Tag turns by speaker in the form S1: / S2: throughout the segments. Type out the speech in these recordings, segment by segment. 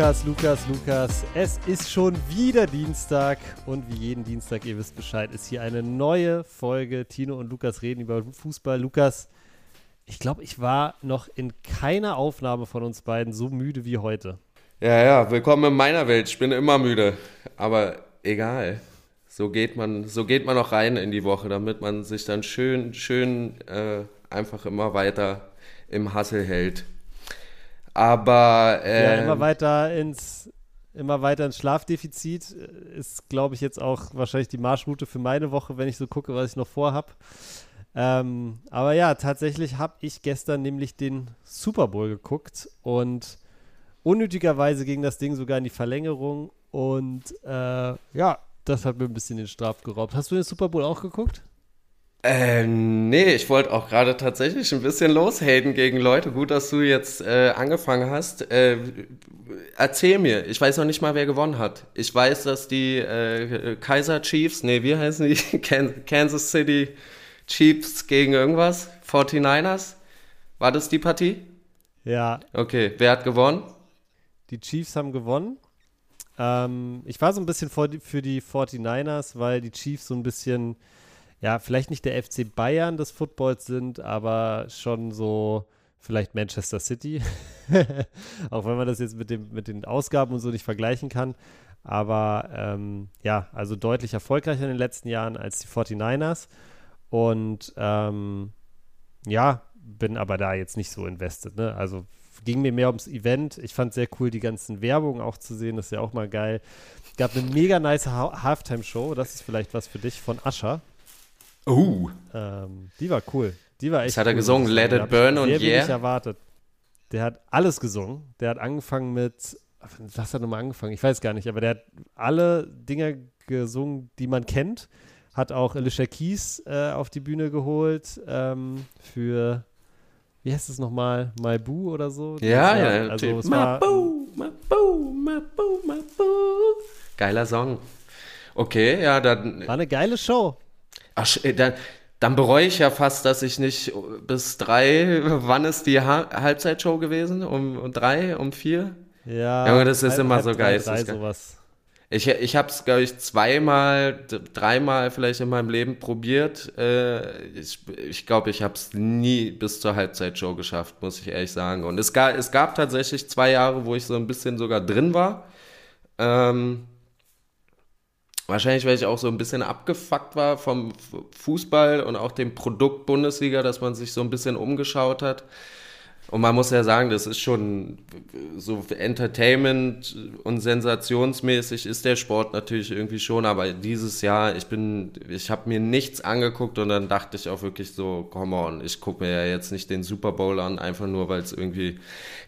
S1: Lukas, Lukas, Lukas. Es ist schon wieder Dienstag und wie jeden Dienstag, ihr wisst Bescheid, ist hier eine neue Folge. Tino und Lukas reden über Fußball. Lukas, ich glaube, ich war noch in keiner Aufnahme von uns beiden so müde wie heute.
S2: Ja, ja, willkommen in meiner Welt. Ich bin immer müde, aber egal. So geht man, so geht man auch rein in die Woche, damit man sich dann schön, schön äh, einfach immer weiter im Hassel hält. Aber
S1: äh, ja, immer ähm, weiter ins immer weiter ins Schlafdefizit ist, glaube ich, jetzt auch wahrscheinlich die Marschroute für meine Woche, wenn ich so gucke, was ich noch vorhab. Ähm, aber ja, tatsächlich habe ich gestern nämlich den Super Bowl geguckt und unnötigerweise ging das Ding sogar in die Verlängerung und äh, ja, das hat mir ein bisschen den Straf geraubt. Hast du den Super Bowl auch geguckt?
S2: Äh, nee, ich wollte auch gerade tatsächlich ein bisschen loshaten gegen Leute. Gut, dass du jetzt äh, angefangen hast. Äh, erzähl mir, ich weiß noch nicht mal, wer gewonnen hat. Ich weiß, dass die äh, Kaiser Chiefs, nee, wie heißen die? Kansas City Chiefs gegen irgendwas? 49ers? War das die Partie?
S1: Ja.
S2: Okay, wer hat gewonnen?
S1: Die Chiefs haben gewonnen. Ähm, ich war so ein bisschen für die 49ers, weil die Chiefs so ein bisschen ja, vielleicht nicht der FC Bayern des Footballs sind, aber schon so vielleicht Manchester City. Auch wenn man das jetzt mit, dem, mit den Ausgaben und so nicht vergleichen kann. Aber ähm, ja, also deutlich erfolgreicher in den letzten Jahren als die 49ers. Und ähm, ja, bin aber da jetzt nicht so invested. Ne? Also ging mir mehr ums Event. Ich fand sehr cool, die ganzen Werbungen auch zu sehen. Das ist ja auch mal geil. Gab eine mega nice ha Halftime-Show. Das ist vielleicht was für dich von Ascher.
S2: Oh.
S1: Ähm, die war cool. Die war echt.
S2: Das hat er
S1: cool.
S2: gesungen, Let It Burn und Yeah.
S1: Ich erwartet. Der hat alles gesungen. Der hat angefangen mit, was hat er nochmal angefangen? Ich weiß gar nicht, aber der hat alle Dinge gesungen, die man kennt. Hat auch Alicia Keys äh, auf die Bühne geholt ähm, für, wie heißt es nochmal, My Boo oder so?
S2: Ja, ja, ja. Also es My Boo, My Boo, My Boo, My Boo. Geiler Song. Okay, ja, dann.
S1: War eine geile Show.
S2: Ach, äh, dann, dann bereue ich ja fast, dass ich nicht bis drei, wann ist die ha Halbzeitshow gewesen? Um, um drei, um vier?
S1: Ja.
S2: Junge, das ist halb, immer halb so geil. Drei,
S1: sowas.
S2: Ich, ich habe es, glaube ich, zweimal, dreimal vielleicht in meinem Leben probiert. Äh, ich ich glaube, ich habe es nie bis zur Halbzeitshow geschafft, muss ich ehrlich sagen. Und es gab, es gab tatsächlich zwei Jahre, wo ich so ein bisschen sogar drin war. Ähm, Wahrscheinlich, weil ich auch so ein bisschen abgefuckt war vom Fußball und auch dem Produkt Bundesliga, dass man sich so ein bisschen umgeschaut hat. Und man muss ja sagen, das ist schon so Entertainment und sensationsmäßig ist der Sport natürlich irgendwie schon, aber dieses Jahr, ich bin, ich habe mir nichts angeguckt und dann dachte ich auch wirklich so, come on, ich gucke mir ja jetzt nicht den Super Bowl an, einfach nur, weil es irgendwie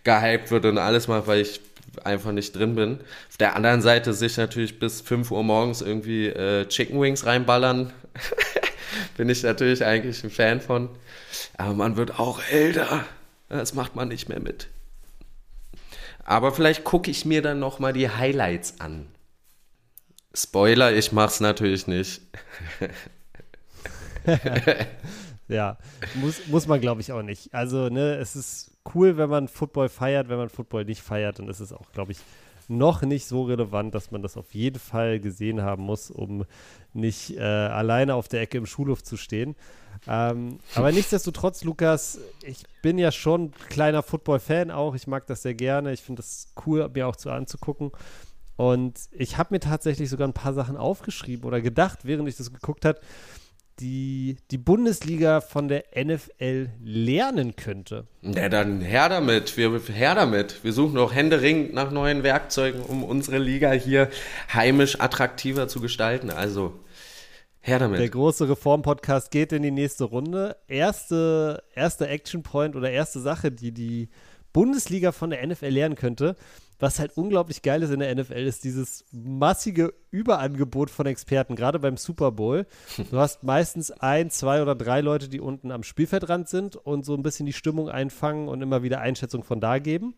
S2: gehypt wird und alles mal, weil ich einfach nicht drin bin. Auf der anderen Seite sich natürlich bis 5 Uhr morgens irgendwie äh, Chicken Wings reinballern, bin ich natürlich eigentlich ein Fan von. Aber man wird auch älter. Das macht man nicht mehr mit. Aber vielleicht gucke ich mir dann noch mal die Highlights an. Spoiler, ich mach's natürlich nicht.
S1: ja, muss, muss man glaube ich auch nicht. Also, ne, es ist cool, wenn man Football feiert. Wenn man Football nicht feiert, dann ist es auch, glaube ich, noch nicht so relevant, dass man das auf jeden Fall gesehen haben muss, um nicht äh, alleine auf der Ecke im Schulhof zu stehen. Ähm, aber nichtsdestotrotz, Lukas, ich bin ja schon kleiner Football-Fan auch. Ich mag das sehr gerne. Ich finde das cool, mir auch zu anzugucken. Und ich habe mir tatsächlich sogar ein paar Sachen aufgeschrieben oder gedacht, während ich das geguckt habe, die, die Bundesliga von der NFL lernen könnte.
S2: Ja, dann her damit. Wir, her damit. Wir suchen auch händeringend nach neuen Werkzeugen, um unsere Liga hier heimisch attraktiver zu gestalten. Also her damit.
S1: Der große Reform-Podcast geht in die nächste Runde. Erste, erste Action Point oder erste Sache, die die Bundesliga von der NFL lernen könnte, was halt unglaublich geil ist in der NFL, ist dieses massige Überangebot von Experten, gerade beim Super Bowl. Du hast meistens ein, zwei oder drei Leute, die unten am Spielfeldrand sind und so ein bisschen die Stimmung einfangen und immer wieder Einschätzung von da geben.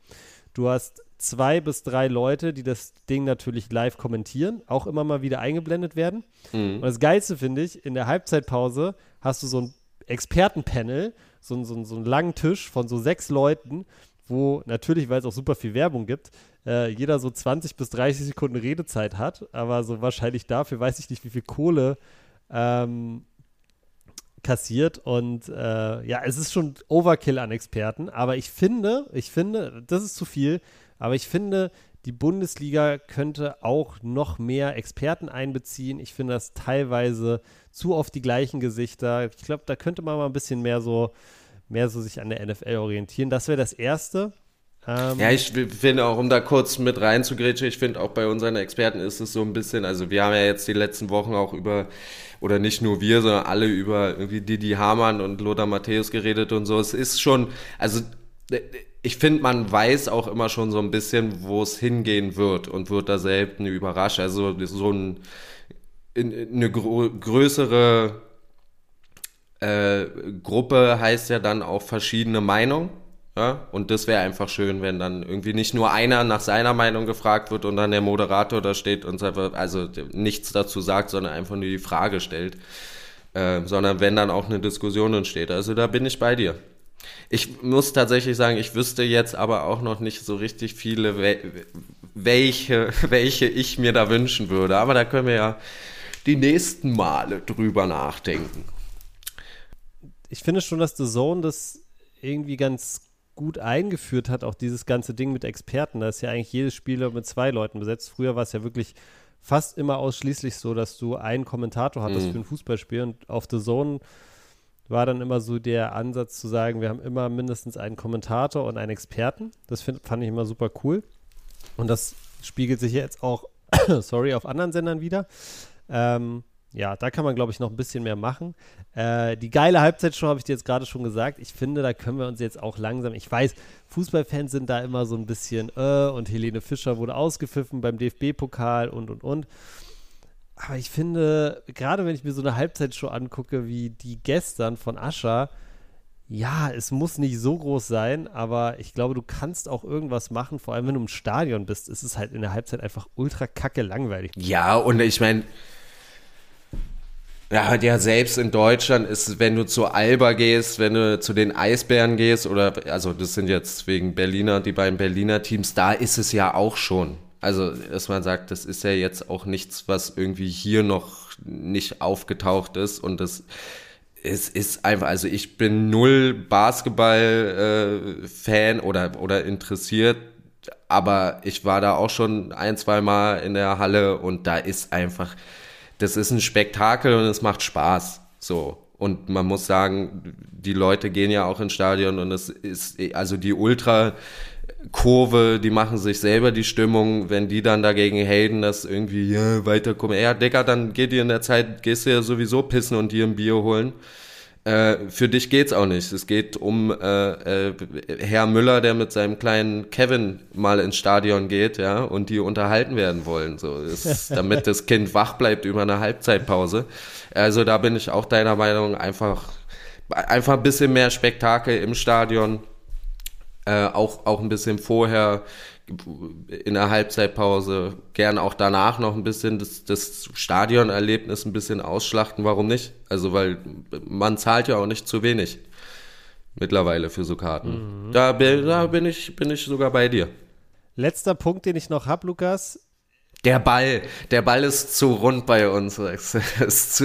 S1: Du hast zwei bis drei Leute, die das Ding natürlich live kommentieren, auch immer mal wieder eingeblendet werden. Mhm. Und das Geilste finde ich, in der Halbzeitpause hast du so ein Expertenpanel, so, so, so einen langen Tisch von so sechs Leuten, wo natürlich, weil es auch super viel Werbung gibt, äh, jeder so 20 bis 30 Sekunden Redezeit hat, aber so wahrscheinlich dafür weiß ich nicht, wie viel Kohle ähm, kassiert und äh, ja, es ist schon Overkill an Experten, aber ich finde, ich finde, das ist zu viel, aber ich finde, die Bundesliga könnte auch noch mehr Experten einbeziehen. Ich finde das teilweise zu oft die gleichen Gesichter. Ich glaube, da könnte man mal ein bisschen mehr so, mehr so sich an der NFL orientieren. Das wäre das Erste.
S2: Ähm, ja, ich finde auch, um da kurz mit reinzugrätschen, ich finde auch bei unseren Experten ist es so ein bisschen, also wir haben ja jetzt die letzten Wochen auch über, oder nicht nur wir, sondern alle über irgendwie Didi Hamann und Lothar Matthäus geredet und so. Es ist schon, also ich finde, man weiß auch immer schon so ein bisschen, wo es hingehen wird und wird da selten überrascht. Also so ein, eine größere äh, Gruppe heißt ja dann auch verschiedene Meinungen. Ja? Und das wäre einfach schön, wenn dann irgendwie nicht nur einer nach seiner Meinung gefragt wird und dann der Moderator da steht und also nichts dazu sagt, sondern einfach nur die Frage stellt. Äh, sondern wenn dann auch eine Diskussion entsteht. Also da bin ich bei dir. Ich muss tatsächlich sagen, ich wüsste jetzt aber auch noch nicht so richtig viele, welche, welche ich mir da wünschen würde. Aber da können wir ja die nächsten Male drüber nachdenken.
S1: Ich finde schon, dass The Zone das irgendwie ganz gut eingeführt hat, auch dieses ganze Ding mit Experten. Da ist ja eigentlich jedes Spiel mit zwei Leuten besetzt. Früher war es ja wirklich fast immer ausschließlich so, dass du einen Kommentator hattest mhm. für ein Fußballspiel und auf The Zone war dann immer so der Ansatz zu sagen, wir haben immer mindestens einen Kommentator und einen Experten. Das find, fand ich immer super cool. Und das spiegelt sich jetzt auch, sorry, auf anderen Sendern wieder. Ähm, ja, da kann man, glaube ich, noch ein bisschen mehr machen. Äh, die geile Halbzeitshow habe ich dir jetzt gerade schon gesagt. Ich finde, da können wir uns jetzt auch langsam. Ich weiß, Fußballfans sind da immer so ein bisschen, äh, und Helene Fischer wurde ausgepfiffen beim DFB-Pokal und und und. Aber ich finde, gerade wenn ich mir so eine Halbzeitshow angucke, wie die gestern von Ascha, ja, es muss nicht so groß sein, aber ich glaube, du kannst auch irgendwas machen, vor allem wenn du im Stadion bist, ist es halt in der Halbzeit einfach ultra kacke langweilig.
S2: Ja, und ich meine, ja, ja, selbst in Deutschland ist, wenn du zu Alba gehst, wenn du zu den Eisbären gehst, oder, also das sind jetzt wegen Berliner, die beiden Berliner Teams, da ist es ja auch schon. Also, dass man sagt, das ist ja jetzt auch nichts, was irgendwie hier noch nicht aufgetaucht ist und das es ist einfach, also ich bin null Basketball-Fan äh, oder, oder interessiert, aber ich war da auch schon ein, zwei Mal in der Halle und da ist einfach, das ist ein Spektakel und es macht Spaß. So. Und man muss sagen, die Leute gehen ja auch ins Stadion und es ist, also die Ultra, Kurve, die machen sich selber die Stimmung, wenn die dann dagegen haten, dass irgendwie ja, weiterkommen. Ja, Digga, dann geht dir in der Zeit, gehst du ja sowieso pissen und dir ein Bier holen. Äh, für dich geht's auch nicht. Es geht um äh, äh, Herr Müller, der mit seinem kleinen Kevin mal ins Stadion geht, ja, und die unterhalten werden wollen, so, ist, damit das Kind wach bleibt über eine Halbzeitpause. Also da bin ich auch deiner Meinung, einfach einfach ein bisschen mehr Spektakel im Stadion äh, auch, auch ein bisschen vorher in der Halbzeitpause, gern auch danach noch ein bisschen das, das Stadionerlebnis ein bisschen ausschlachten. Warum nicht? Also, weil man zahlt ja auch nicht zu wenig mittlerweile für so Karten. Mhm. Da, bin, da bin, ich, bin ich sogar bei dir.
S1: Letzter Punkt, den ich noch habe, Lukas.
S2: Der Ball. Der Ball ist zu rund bei uns.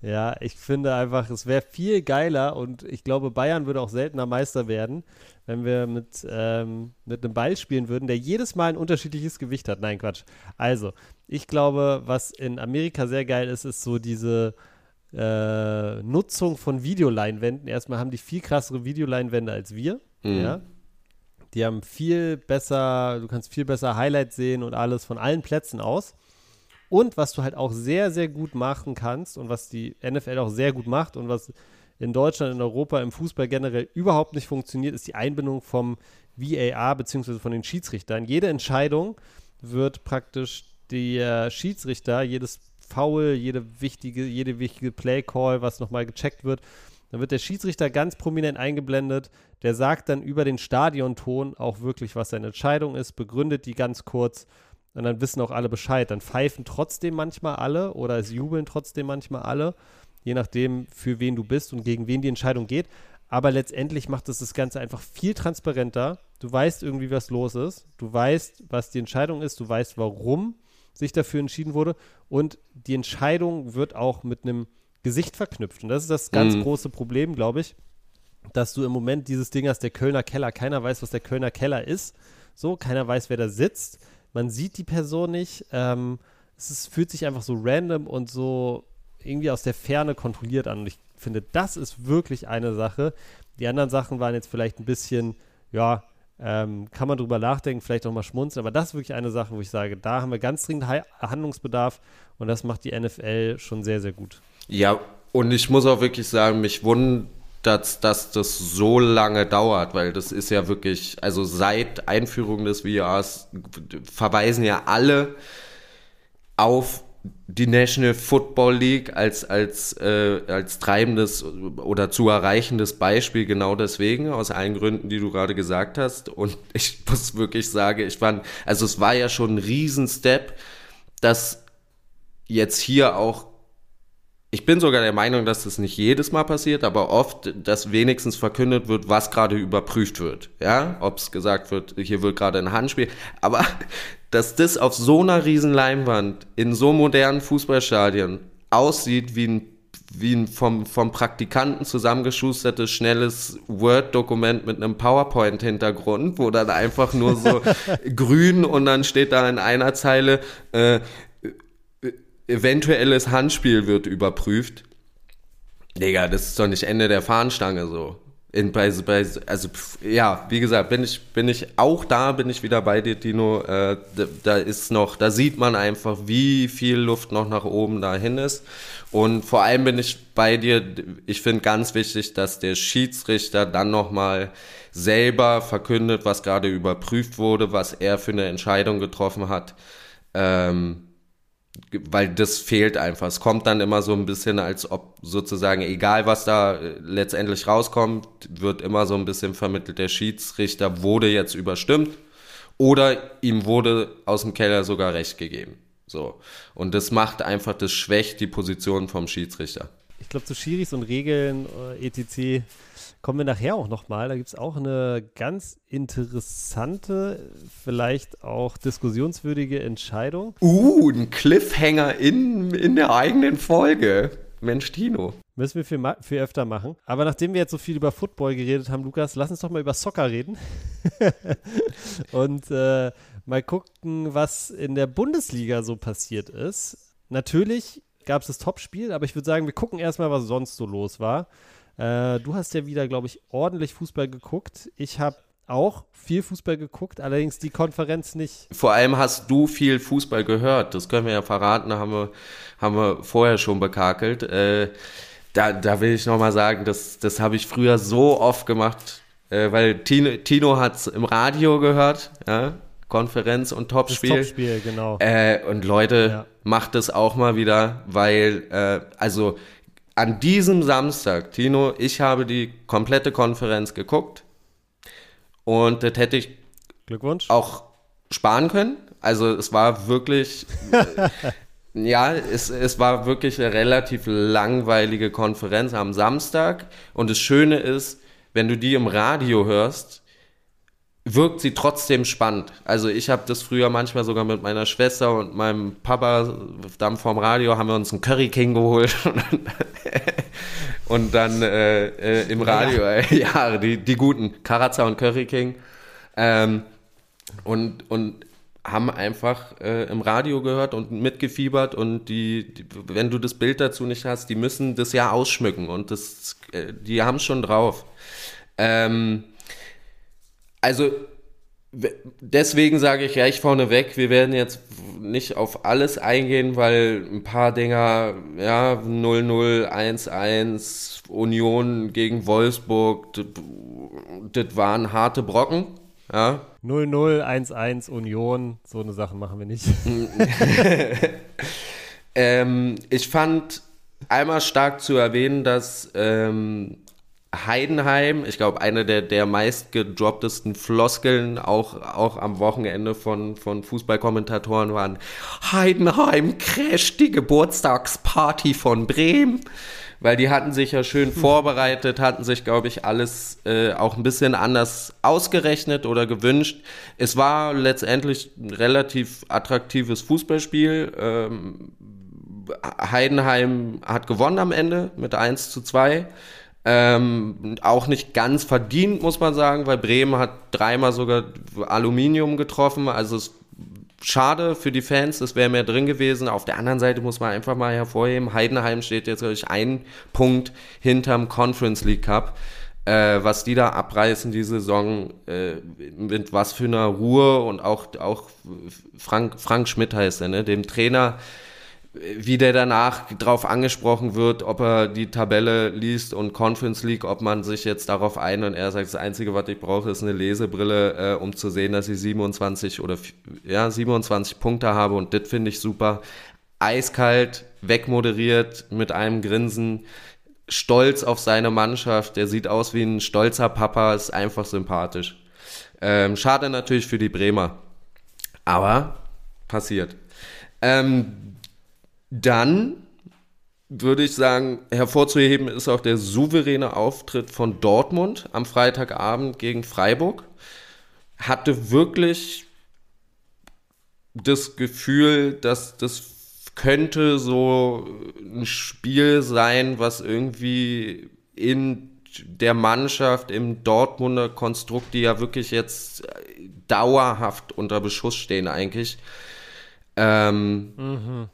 S1: ja, ich finde einfach, es wäre viel geiler und ich glaube, Bayern würde auch seltener Meister werden, wenn wir mit, ähm, mit einem Ball spielen würden, der jedes Mal ein unterschiedliches Gewicht hat. Nein, Quatsch. Also, ich glaube, was in Amerika sehr geil ist, ist so diese äh, Nutzung von Videoleinwänden. Erstmal haben die viel krassere Videoleinwände als wir. Mhm. Ja. Die haben viel besser, du kannst viel besser Highlights sehen und alles von allen Plätzen aus. Und was du halt auch sehr, sehr gut machen kannst und was die NFL auch sehr gut macht und was in Deutschland, in Europa, im Fußball generell überhaupt nicht funktioniert, ist die Einbindung vom VAR bzw. von den Schiedsrichtern. Jede Entscheidung wird praktisch der Schiedsrichter, jedes Foul, jede wichtige, jede wichtige Play-Call, was nochmal gecheckt wird, dann wird der Schiedsrichter ganz prominent eingeblendet. Der sagt dann über den Stadionton auch wirklich, was seine Entscheidung ist, begründet die ganz kurz und dann wissen auch alle Bescheid. Dann pfeifen trotzdem manchmal alle oder es jubeln trotzdem manchmal alle, je nachdem, für wen du bist und gegen wen die Entscheidung geht. aber letztendlich macht es das Ganze einfach viel transparenter. Du weißt irgendwie, was los ist. Du weißt, was die Entscheidung ist. Du weißt, warum sich dafür entschieden wurde. Und die Entscheidung wird auch mit einem Gesicht verknüpft. Und das ist das ganz mhm. große Problem, glaube ich, dass du im Moment dieses Ding hast, der Kölner Keller. Keiner weiß, was der Kölner Keller ist. So, keiner weiß, wer da sitzt. Man sieht die Person nicht. Ähm, es ist, fühlt sich einfach so random und so irgendwie aus der Ferne kontrolliert an. Und ich finde, das ist wirklich eine Sache. Die anderen Sachen waren jetzt vielleicht ein bisschen, ja, ähm, kann man drüber nachdenken, vielleicht auch mal schmunzeln, aber das ist wirklich eine Sache, wo ich sage, da haben wir ganz dringend Handlungsbedarf und das macht die NFL schon sehr, sehr gut.
S2: Ja, und ich muss auch wirklich sagen, mich wundert, dass, dass das so lange dauert, weil das ist ja wirklich, also seit Einführung des VRs verweisen ja alle auf die National Football League als, als, äh, als treibendes oder zu erreichendes Beispiel genau deswegen, aus allen Gründen, die du gerade gesagt hast. Und ich muss wirklich sagen, ich fand, also es war ja schon ein Riesenstep, dass jetzt hier auch ich bin sogar der Meinung, dass das nicht jedes Mal passiert, aber oft, dass wenigstens verkündet wird, was gerade überprüft wird. Ja, ob es gesagt wird, hier wird gerade ein Handspiel. Aber dass das auf so einer riesen Leinwand in so modernen Fußballstadien aussieht wie ein wie ein vom, vom Praktikanten zusammengeschustertes, schnelles Word-Dokument mit einem PowerPoint-Hintergrund, wo dann einfach nur so grün und dann steht da in einer Zeile, äh, eventuelles Handspiel wird überprüft. Digga, das ist doch nicht Ende der Fahnenstange so. In, bei, bei, also ja, wie gesagt, bin ich, bin ich auch da, bin ich wieder bei dir, Dino. Äh, da, da, ist noch, da sieht man einfach, wie viel Luft noch nach oben dahin ist. Und vor allem bin ich bei dir. Ich finde ganz wichtig, dass der Schiedsrichter dann nochmal selber verkündet, was gerade überprüft wurde, was er für eine Entscheidung getroffen hat. Ähm, weil das fehlt einfach. Es kommt dann immer so ein bisschen, als ob sozusagen, egal was da äh, letztendlich rauskommt, wird immer so ein bisschen vermittelt, der Schiedsrichter wurde jetzt überstimmt oder ihm wurde aus dem Keller sogar Recht gegeben. So. Und das macht einfach, das schwächt die Position vom Schiedsrichter.
S1: Ich glaube, zu Schiris und Regeln, äh, etc., kommen wir nachher auch nochmal. Da gibt es auch eine ganz interessante, vielleicht auch diskussionswürdige Entscheidung.
S2: Uh, ein Cliffhanger in, in der eigenen Folge. Mensch, Tino.
S1: Müssen wir viel, viel öfter machen. Aber nachdem wir jetzt so viel über Football geredet haben, Lukas, lass uns doch mal über Soccer reden. Und äh, mal gucken, was in der Bundesliga so passiert ist. Natürlich gab es das Topspiel, aber ich würde sagen, wir gucken erstmal, was sonst so los war. Äh, du hast ja wieder, glaube ich, ordentlich Fußball geguckt. Ich habe auch viel Fußball geguckt, allerdings die Konferenz nicht.
S2: Vor allem hast du viel Fußball gehört. Das können wir ja verraten, haben wir, haben wir vorher schon bekakelt. Äh, da, da will ich nochmal sagen, das, das habe ich früher so oft gemacht, äh, weil Tino, Tino hat es im Radio gehört, ja? Konferenz und Topspiel. Das
S1: Topspiel, genau.
S2: Äh, und Leute, ja. macht es auch mal wieder, weil, äh, also an diesem Samstag, Tino, ich habe die komplette Konferenz geguckt und das hätte ich
S1: Glückwunsch.
S2: auch sparen können. Also es war wirklich, ja, es, es war wirklich eine relativ langweilige Konferenz am Samstag. Und das Schöne ist, wenn du die im Radio hörst, wirkt sie trotzdem spannend. Also ich habe das früher manchmal sogar mit meiner Schwester und meinem Papa dann vorm Radio haben wir uns einen Curry King geholt und dann äh, äh, im Radio ja, äh, ja die, die guten Karazza und Curry King ähm, und und haben einfach äh, im Radio gehört und mitgefiebert und die, die, wenn du das Bild dazu nicht hast, die müssen das ja ausschmücken und das äh, die haben schon drauf. Ähm, also deswegen sage ich gleich vorneweg, wir werden jetzt nicht auf alles eingehen, weil ein paar Dinger, ja, 0-0, 1-1, Union gegen Wolfsburg, das waren harte Brocken. Ja.
S1: 0-0, 1-1, Union, so eine Sache machen wir nicht.
S2: ähm, ich fand einmal stark zu erwähnen, dass ähm, Heidenheim, ich glaube, eine der, der meist gedropptesten Floskeln auch, auch am Wochenende von, von Fußballkommentatoren waren, Heidenheim crasht die Geburtstagsparty von Bremen. weil die hatten sich ja schön vorbereitet, hatten sich, glaube ich, alles äh, auch ein bisschen anders ausgerechnet oder gewünscht. Es war letztendlich ein relativ attraktives Fußballspiel. Ähm, Heidenheim hat gewonnen am Ende mit 1 zu 2. Ähm, auch nicht ganz verdient, muss man sagen, weil Bremen hat dreimal sogar Aluminium getroffen. Also es schade für die Fans, es wäre mehr drin gewesen. Auf der anderen Seite muss man einfach mal hervorheben, Heidenheim steht jetzt, glaube ich, ein Punkt hinterm Conference League Cup. Äh, was die da abreißen, die Saison, äh, mit was für einer Ruhe und auch, auch Frank, Frank Schmidt heißt er, ne, dem Trainer, wie der danach drauf angesprochen wird, ob er die Tabelle liest und Conference League, ob man sich jetzt darauf ein und er sagt, das Einzige, was ich brauche, ist eine Lesebrille, äh, um zu sehen, dass ich 27 oder ja, 27 Punkte habe und das finde ich super. Eiskalt, wegmoderiert, mit einem Grinsen, stolz auf seine Mannschaft, der sieht aus wie ein stolzer Papa, ist einfach sympathisch. Ähm, schade natürlich für die Bremer, aber passiert. Ähm, dann würde ich sagen, hervorzuheben ist auch der souveräne Auftritt von Dortmund am Freitagabend gegen Freiburg. Hatte wirklich das Gefühl, dass das könnte so ein Spiel sein, was irgendwie in der Mannschaft im Dortmunder Konstrukt, die ja wirklich jetzt dauerhaft unter Beschuss stehen eigentlich, ähm, mhm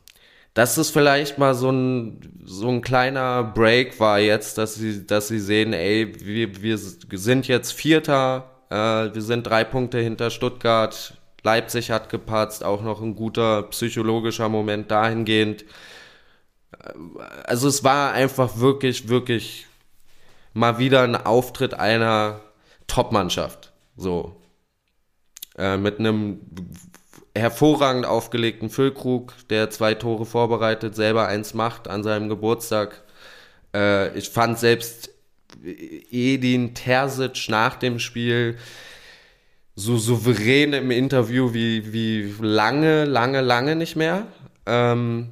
S2: dass es vielleicht mal so ein, so ein kleiner Break war jetzt, dass sie, dass sie sehen, ey, wir, wir sind jetzt Vierter, äh, wir sind drei Punkte hinter Stuttgart, Leipzig hat gepatzt, auch noch ein guter psychologischer Moment dahingehend. Also es war einfach wirklich, wirklich mal wieder ein Auftritt einer Top-Mannschaft. So. Äh, mit einem hervorragend aufgelegten Füllkrug, der zwei Tore vorbereitet, selber eins macht an seinem Geburtstag. Äh, ich fand selbst Edin Terzic nach dem Spiel so souverän im Interview wie, wie lange, lange, lange nicht mehr. Ähm,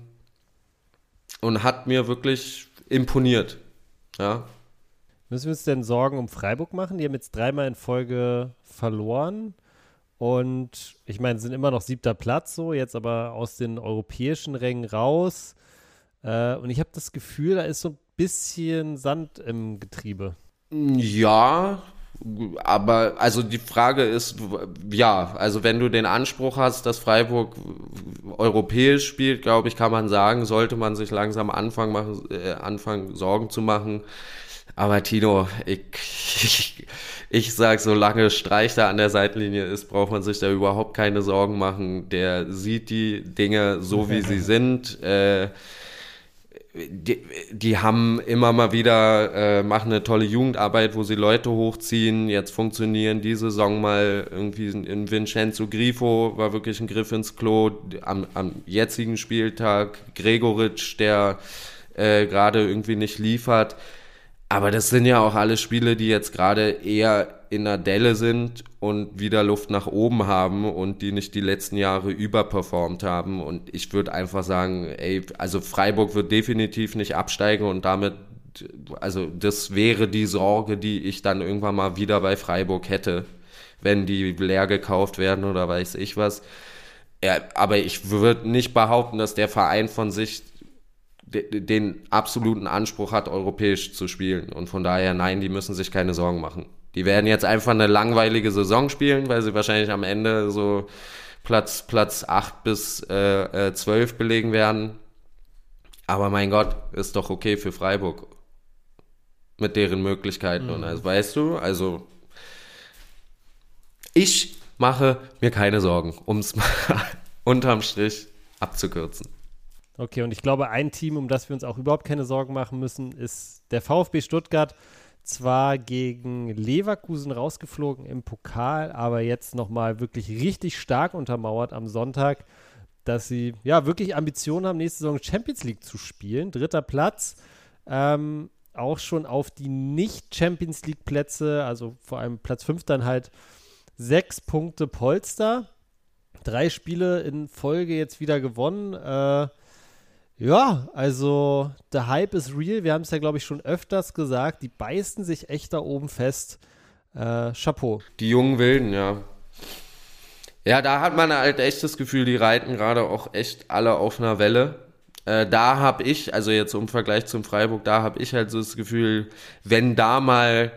S2: und hat mir wirklich imponiert. Ja.
S1: Müssen wir uns denn Sorgen um Freiburg machen? Die haben jetzt dreimal in Folge verloren. Und ich meine, sind immer noch siebter Platz so, jetzt aber aus den europäischen Rängen raus. Äh, und ich habe das Gefühl, da ist so ein bisschen Sand im Getriebe.
S2: Ja, aber also die Frage ist, ja, also wenn du den Anspruch hast, dass Freiburg europäisch spielt, glaube ich, kann man sagen, sollte man sich langsam anfangen, machen, äh, anfangen Sorgen zu machen. Aber Tino, ich, ich, ich sag, solange Streich da an der Seitenlinie ist, braucht man sich da überhaupt keine Sorgen machen. Der sieht die Dinge so, wie sie sind. Äh, die, die, haben immer mal wieder, äh, machen eine tolle Jugendarbeit, wo sie Leute hochziehen. Jetzt funktionieren die Saison mal irgendwie in Vincenzo Grifo, war wirklich ein Griff ins Klo. Am, am jetzigen Spieltag Gregoritsch, der äh, gerade irgendwie nicht liefert. Aber das sind ja auch alle Spiele, die jetzt gerade eher in der Delle sind und wieder Luft nach oben haben und die nicht die letzten Jahre überperformt haben. Und ich würde einfach sagen, ey, also Freiburg wird definitiv nicht absteigen und damit, also das wäre die Sorge, die ich dann irgendwann mal wieder bei Freiburg hätte, wenn die leer gekauft werden oder weiß ich was. Ja, aber ich würde nicht behaupten, dass der Verein von sich den absoluten Anspruch hat, europäisch zu spielen. Und von daher, nein, die müssen sich keine Sorgen machen. Die werden jetzt einfach eine langweilige Saison spielen, weil sie wahrscheinlich am Ende so Platz, Platz 8 bis äh, 12 äh, belegen werden. Aber mein Gott, ist doch okay für Freiburg. Mit deren Möglichkeiten. Mhm. Und also, weißt du, also ich mache mir keine Sorgen, um es mal unterm Strich abzukürzen.
S1: Okay, und ich glaube, ein Team, um das wir uns auch überhaupt keine Sorgen machen müssen, ist der VfB Stuttgart. Zwar gegen Leverkusen rausgeflogen im Pokal, aber jetzt nochmal wirklich richtig stark untermauert am Sonntag, dass sie ja wirklich Ambitionen haben, nächste Saison Champions League zu spielen. Dritter Platz. Ähm, auch schon auf die Nicht-Champions League-Plätze, also vor allem Platz 5 dann halt sechs Punkte Polster. Drei Spiele in Folge jetzt wieder gewonnen. Äh, Ja, also der Hype ist real. Wir haben es ja, glaube ich, schon öfters gesagt. Die beißen sich echt da oben fest. Äh, Chapeau.
S2: Die jungen Wilden, ja. Ja, da hat man halt echt das Gefühl, die reiten gerade auch echt alle auf einer Welle. Äh, da habe ich, also jetzt im Vergleich zum Freiburg, da habe ich halt so das Gefühl, wenn da mal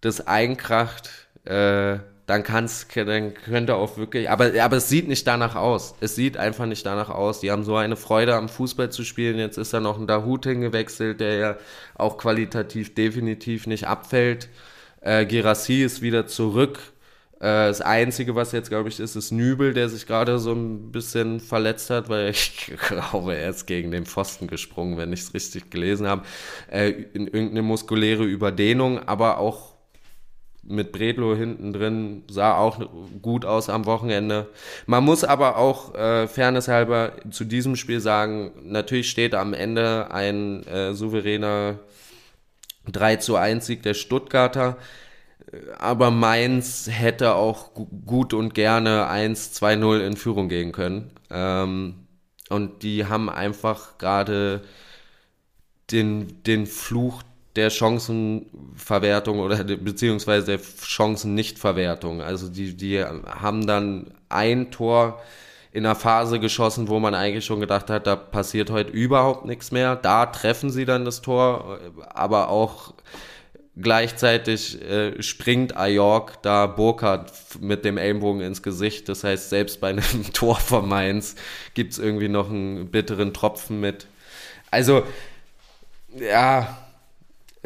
S2: das einkracht, äh, dann kann's, dann könnte auch wirklich, aber, aber es sieht nicht danach aus. Es sieht einfach nicht danach aus. Die haben so eine Freude am Fußball zu spielen. Jetzt ist da noch ein Dahut hingewechselt, der ja auch qualitativ definitiv nicht abfällt. Äh, Girassi ist wieder zurück. Äh, das Einzige, was jetzt, glaube ich, ist, ist Nübel, der sich gerade so ein bisschen verletzt hat, weil ich glaube, er ist gegen den Pfosten gesprungen, wenn ich es richtig gelesen habe. Äh, in irgendeine muskuläre Überdehnung, aber auch mit Bredlo hinten drin, sah auch gut aus am Wochenende. Man muss aber auch äh, Fairness halber zu diesem Spiel sagen, natürlich steht am Ende ein äh, souveräner 3 zu 1 Sieg der Stuttgarter, aber Mainz hätte auch gut und gerne 1-2-0 in Führung gehen können. Ähm, und die haben einfach gerade den, den Fluch der Chancenverwertung oder beziehungsweise der Chancennichtverwertung. Also die, die haben dann ein Tor in einer Phase geschossen, wo man eigentlich schon gedacht hat, da passiert heute überhaupt nichts mehr. Da treffen sie dann das Tor, aber auch gleichzeitig äh, springt Ajork da Burkhardt mit dem Ellenbogen ins Gesicht. Das heißt, selbst bei einem Tor von Mainz gibt es irgendwie noch einen bitteren Tropfen mit. Also, ja,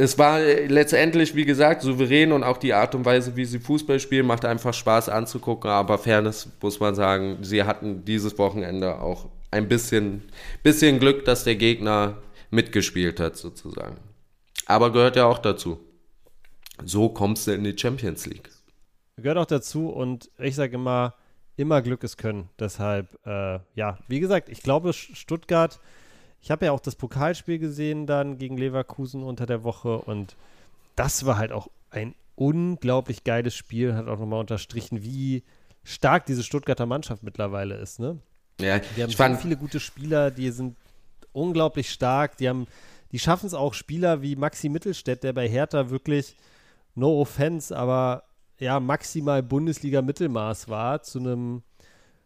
S2: es war letztendlich, wie gesagt, souverän und auch die Art und Weise, wie sie Fußball spielen, macht einfach Spaß anzugucken. Aber Fairness muss man sagen, sie hatten dieses Wochenende auch ein bisschen, bisschen Glück, dass der Gegner mitgespielt hat, sozusagen. Aber gehört ja auch dazu. So kommst du in die Champions League.
S1: Gehört auch dazu und ich sage immer, immer Glück ist Können. Deshalb, äh, ja, wie gesagt, ich glaube, Stuttgart ich habe ja auch das Pokalspiel gesehen dann gegen Leverkusen unter der Woche und das war halt auch ein unglaublich geiles Spiel, hat auch nochmal unterstrichen, wie stark diese Stuttgarter Mannschaft mittlerweile ist, ne?
S2: Ja,
S1: die haben ich fand, viele gute Spieler, die sind unglaublich stark, die haben, die schaffen es auch Spieler wie Maxi Mittelstädt, der bei Hertha wirklich, no offense, aber ja, maximal Bundesliga-Mittelmaß war, zu einem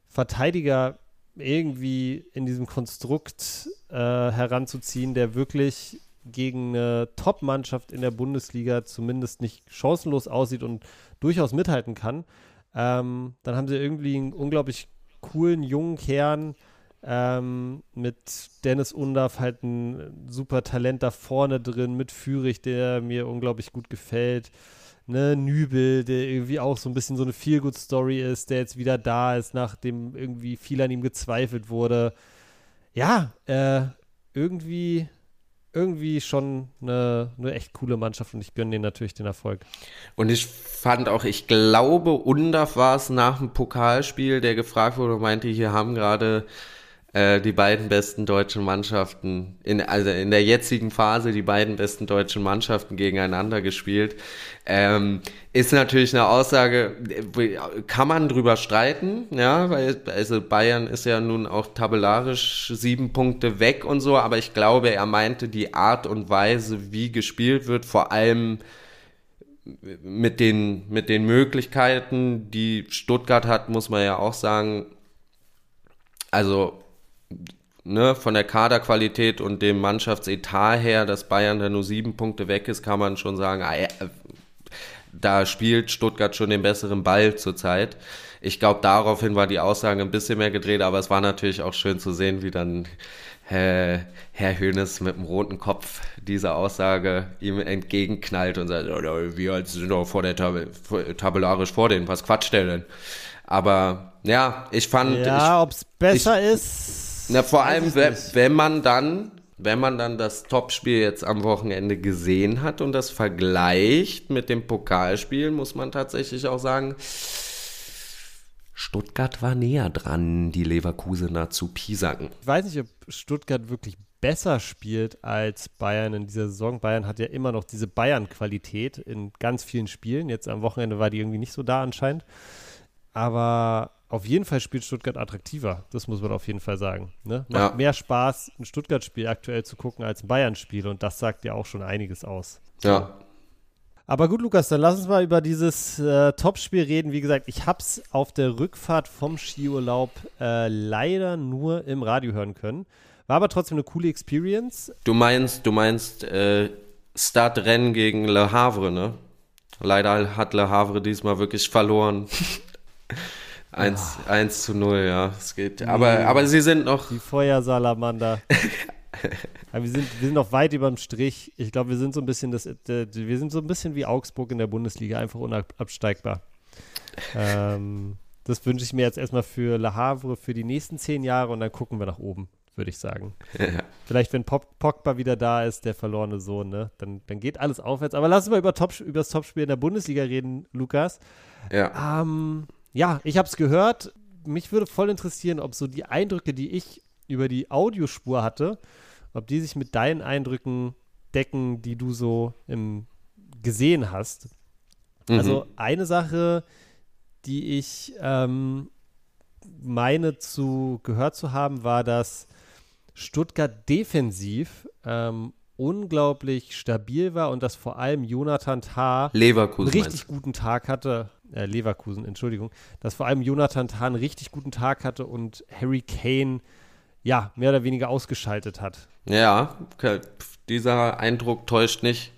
S1: Verteidiger irgendwie in diesem Konstrukt äh, heranzuziehen, der wirklich gegen eine Top-Mannschaft in der Bundesliga zumindest nicht chancenlos aussieht und durchaus mithalten kann. Ähm, dann haben sie irgendwie einen unglaublich coolen jungen Kern ähm, mit Dennis Undaff halt ein super Talent da vorne drin, mit Führig, der mir unglaublich gut gefällt ne, Nübel, der irgendwie auch so ein bisschen so eine Feel-Good-Story ist, der jetzt wieder da ist, nachdem irgendwie viel an ihm gezweifelt wurde. Ja, äh, irgendwie, irgendwie schon eine, eine echt coole Mannschaft und ich gönne denen natürlich den Erfolg.
S2: Und ich fand auch, ich glaube, Undaf war es nach dem Pokalspiel, der gefragt wurde und meinte, hier haben gerade äh, die beiden besten deutschen Mannschaften, in, also in der jetzigen Phase die beiden besten deutschen Mannschaften gegeneinander gespielt. Ähm, ist natürlich eine Aussage, kann man drüber streiten, ja, weil also Bayern ist ja nun auch tabellarisch sieben Punkte weg und so, aber ich glaube, er meinte die Art und Weise, wie gespielt wird, vor allem mit den, mit den Möglichkeiten, die Stuttgart hat, muss man ja auch sagen, also ne, von der Kaderqualität und dem Mannschaftsetat her, dass Bayern da nur sieben Punkte weg ist, kann man schon sagen, ah, da spielt Stuttgart schon den besseren Ball zurzeit. Ich glaube, daraufhin war die Aussage ein bisschen mehr gedreht, aber es war natürlich auch schön zu sehen, wie dann äh, Herr Hönes mit dem roten Kopf diese Aussage ihm entgegenknallt und sagt, wir sind doch vor der Tab tabellarisch vor denen, was quatscht der denn? Aber ja, ich fand.
S1: Ja, ob es besser ich, ist
S2: na, vor allem, wenn man dann, wenn man dann das Topspiel jetzt am Wochenende gesehen hat und das vergleicht mit dem Pokalspiel, muss man tatsächlich auch sagen, Stuttgart war näher dran, die Leverkusener zu piesacken.
S1: Ich weiß nicht, ob Stuttgart wirklich besser spielt als Bayern in dieser Saison. Bayern hat ja immer noch diese Bayern-Qualität in ganz vielen Spielen. Jetzt am Wochenende war die irgendwie nicht so da anscheinend. Aber auf jeden Fall spielt Stuttgart attraktiver. Das muss man auf jeden Fall sagen. Ne? Macht ja. mehr Spaß, ein Stuttgart-Spiel aktuell zu gucken als ein Bayern-Spiel. Und das sagt ja auch schon einiges aus.
S2: Ja.
S1: Aber gut, Lukas, dann lass uns mal über dieses äh, Topspiel reden. Wie gesagt, ich habe es auf der Rückfahrt vom Skiurlaub äh, leider nur im Radio hören können. War aber trotzdem eine coole Experience.
S2: Du meinst, du meinst äh, Startrennen gegen Le Havre, ne? Leider hat Le Havre diesmal wirklich verloren. 1, oh. 1 zu 0, ja. Es geht. Aber, aber sie sind noch.
S1: Die Feuersalamander. Aber wir sind, wir sind noch weit über dem Strich. Ich glaube, wir sind so ein bisschen das, wir sind so ein bisschen wie Augsburg in der Bundesliga, einfach unabsteigbar. ähm, das wünsche ich mir jetzt erstmal für Le Havre für die nächsten zehn Jahre und dann gucken wir nach oben, würde ich sagen. Ja. Vielleicht, wenn Pop Pogba wieder da ist, der verlorene Sohn, ne? dann, dann geht alles aufwärts. Aber lass uns mal über, Top, über das Topspiel in der Bundesliga reden, Lukas.
S2: Ja.
S1: Ähm, ja, ich habe es gehört. Mich würde voll interessieren, ob so die Eindrücke, die ich über die Audiospur hatte, ob die sich mit deinen Eindrücken decken, die du so im, gesehen hast. Mhm. Also eine Sache, die ich ähm, meine zu gehört zu haben, war, dass Stuttgart defensiv ähm, unglaublich stabil war und dass vor allem Jonathan Tah
S2: Leverkusen
S1: einen richtig guten Tag hatte. Äh, Leverkusen, Entschuldigung. Dass vor allem Jonathan Tah einen richtig guten Tag hatte und Harry Kane ja, mehr oder weniger ausgeschaltet hat.
S2: Ja, dieser Eindruck täuscht nicht.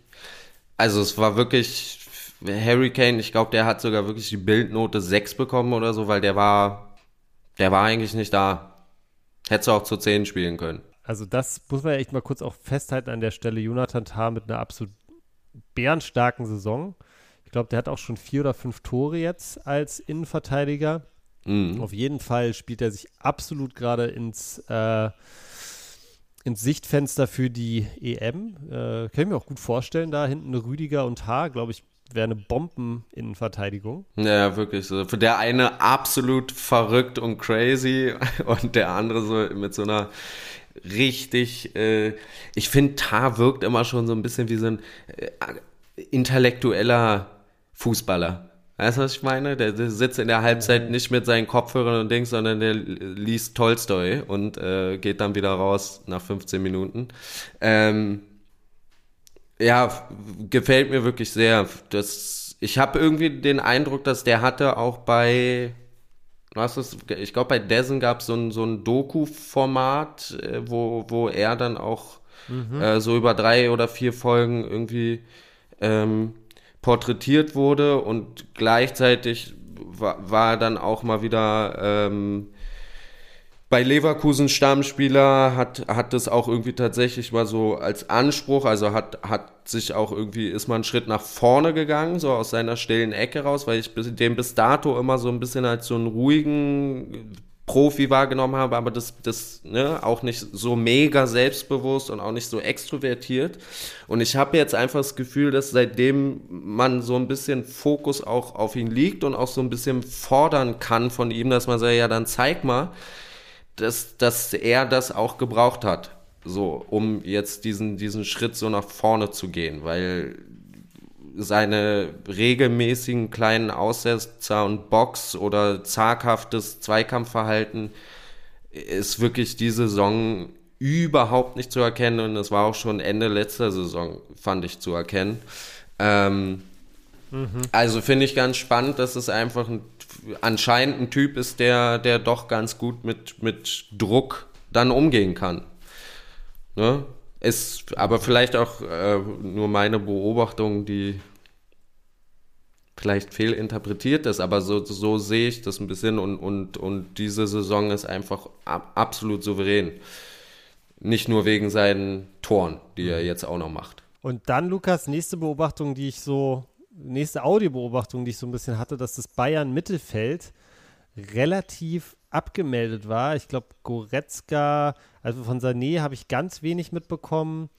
S2: Also es war wirklich Harry Kane, ich glaube, der hat sogar wirklich die Bildnote 6 bekommen oder so, weil der war, der war eigentlich nicht da. Hättest du auch zu 10 spielen können.
S1: Also das muss man ja echt mal kurz auch festhalten an der Stelle. Jonathan Tah mit einer absolut bärenstarken Saison. Ich glaube, der hat auch schon vier oder fünf Tore jetzt als Innenverteidiger. Mhm. Auf jeden Fall spielt er sich absolut gerade ins, äh, ins Sichtfenster für die EM. Äh, kann ich mir auch gut vorstellen, da hinten Rüdiger und Haar, glaube ich, wäre eine Bombeninnenverteidigung.
S2: Ja, wirklich so. Für der eine absolut verrückt und crazy und der andere so mit so einer richtig, äh, ich finde, Tar wirkt immer schon so ein bisschen wie so ein äh, intellektueller Fußballer. Weißt du, was ich meine? Der, der sitzt in der Halbzeit nicht mit seinen Kopfhörern und Dings, sondern der liest Tolstoi und äh, geht dann wieder raus nach 15 Minuten. Ähm, ja, gefällt mir wirklich sehr. Das, ich habe irgendwie den Eindruck, dass der hatte auch bei, was ist, ich glaube bei Dessen gab so es so ein Doku-Format, äh, wo, wo er dann auch mhm. äh, so über drei oder vier Folgen irgendwie ähm, porträtiert wurde und gleichzeitig war, war dann auch mal wieder ähm, bei Leverkusen Stammspieler, hat, hat das auch irgendwie tatsächlich mal so als Anspruch, also hat, hat sich auch irgendwie, ist mal einen Schritt nach vorne gegangen, so aus seiner stillen Ecke raus, weil ich den bis dato immer so ein bisschen als so einen ruhigen, Profi wahrgenommen habe, aber das, das ne, auch nicht so mega selbstbewusst und auch nicht so extrovertiert. Und ich habe jetzt einfach das Gefühl, dass seitdem man so ein bisschen Fokus auch auf ihn liegt und auch so ein bisschen fordern kann von ihm, dass man sagt, ja, dann zeig mal, dass, dass er das auch gebraucht hat. So, um jetzt diesen, diesen Schritt so nach vorne zu gehen, weil seine regelmäßigen kleinen Aussetzer und Box oder zaghaftes Zweikampfverhalten ist wirklich diese Saison überhaupt nicht zu erkennen und es war auch schon Ende letzter Saison, fand ich zu erkennen. Ähm, mhm. Also finde ich ganz spannend, dass es einfach ein, anscheinend ein Typ ist, der, der doch ganz gut mit, mit Druck dann umgehen kann. Ne? Ist aber vielleicht auch äh, nur meine Beobachtung, die vielleicht fehlinterpretiert ist, aber so, so sehe ich das ein bisschen und, und, und diese Saison ist einfach ab, absolut souverän. Nicht nur wegen seinen Toren, die er jetzt auch noch macht.
S1: Und dann, Lukas, nächste Beobachtung, die ich so, nächste Audiobeobachtung, die ich so ein bisschen hatte, dass das Bayern-Mittelfeld relativ abgemeldet war. Ich glaube, Goretzka, also von Sané habe ich ganz wenig mitbekommen.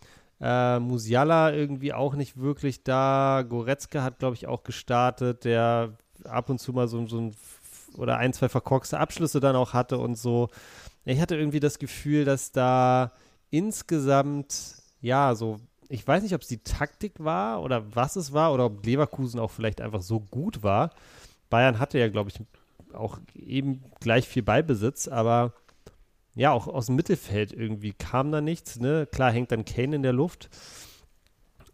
S1: Äh, Musiala irgendwie auch nicht wirklich da. Goretzka hat, glaube ich, auch gestartet, der ab und zu mal so, so ein oder ein, zwei verkorkste Abschlüsse dann auch hatte und so. Ich hatte irgendwie das Gefühl, dass da insgesamt, ja, so, ich weiß nicht, ob es die Taktik war oder was es war oder ob Leverkusen auch vielleicht einfach so gut war. Bayern hatte ja, glaube ich, auch eben gleich viel Ballbesitz, aber ja, auch aus dem Mittelfeld irgendwie kam da nichts. Ne? Klar hängt dann Kane in der Luft.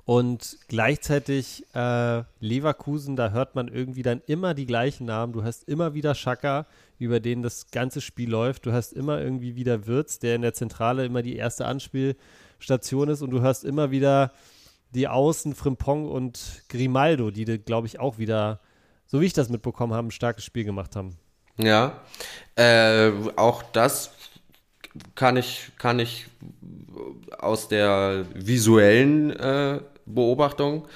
S1: Und gleichzeitig äh, Leverkusen, da hört man irgendwie dann immer die gleichen Namen. Du hast immer wieder Schaka, über den das ganze Spiel läuft. Du hast immer irgendwie wieder Wirtz, der in der Zentrale immer die erste Anspielstation ist. Und du hast immer wieder die Außen, Frimpong und Grimaldo, die, glaube ich, auch wieder, so wie ich das mitbekommen habe, ein starkes Spiel gemacht haben.
S2: Ja, äh, auch das kann ich, kann ich aus der visuellen äh, Beobachtung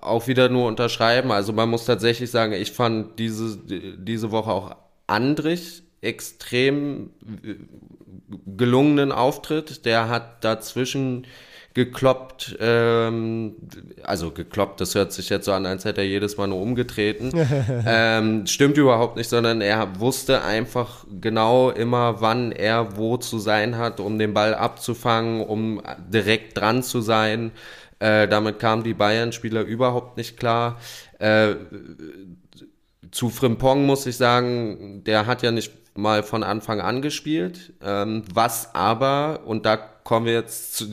S2: auch wieder nur unterschreiben. Also man muss tatsächlich sagen, ich fand diese, diese Woche auch Andrich extrem äh, gelungenen Auftritt. Der hat dazwischen gekloppt, ähm, also gekloppt, das hört sich jetzt so an, als hätte er jedes Mal nur umgetreten. ähm, stimmt überhaupt nicht, sondern er wusste einfach genau immer, wann er wo zu sein hat, um den Ball abzufangen, um direkt dran zu sein. Äh, damit kamen die Bayern-Spieler überhaupt nicht klar. Äh, zu Frimpong muss ich sagen, der hat ja nicht mal von Anfang an gespielt, ähm, was aber, und da kommen wir jetzt zu,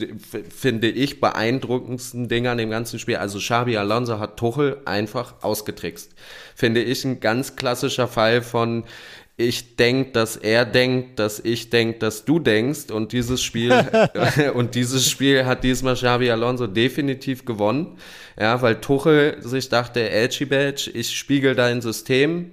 S2: finde ich, beeindruckendsten Ding an dem ganzen Spiel. Also Xabi Alonso hat Tuchel einfach ausgetrickst. Finde ich ein ganz klassischer Fall von ich denke, dass er denkt, dass ich denke, dass du denkst und dieses Spiel und dieses Spiel hat diesmal Xabi Alonso definitiv gewonnen, ja, weil Tuchel sich dachte, Elchi Badge, ich spiegel dein System,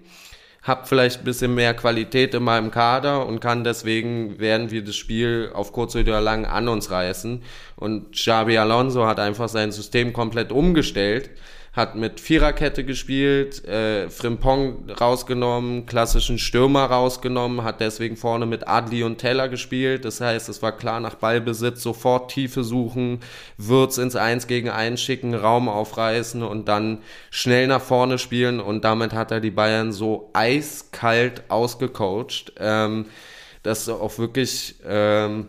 S2: habe vielleicht ein bisschen mehr Qualität in meinem Kader und kann deswegen, werden wir das Spiel auf kurz oder lang an uns reißen. Und Xabi Alonso hat einfach sein System komplett umgestellt hat mit Viererkette gespielt, äh, Frimpong rausgenommen, klassischen Stürmer rausgenommen, hat deswegen vorne mit Adli und Teller gespielt. Das heißt, es war klar nach Ballbesitz, sofort Tiefe suchen, Würz ins Eins gegen Eins schicken, Raum aufreißen und dann schnell nach vorne spielen und damit hat er die Bayern so eiskalt ausgecoacht, ähm, dass auch wirklich ähm,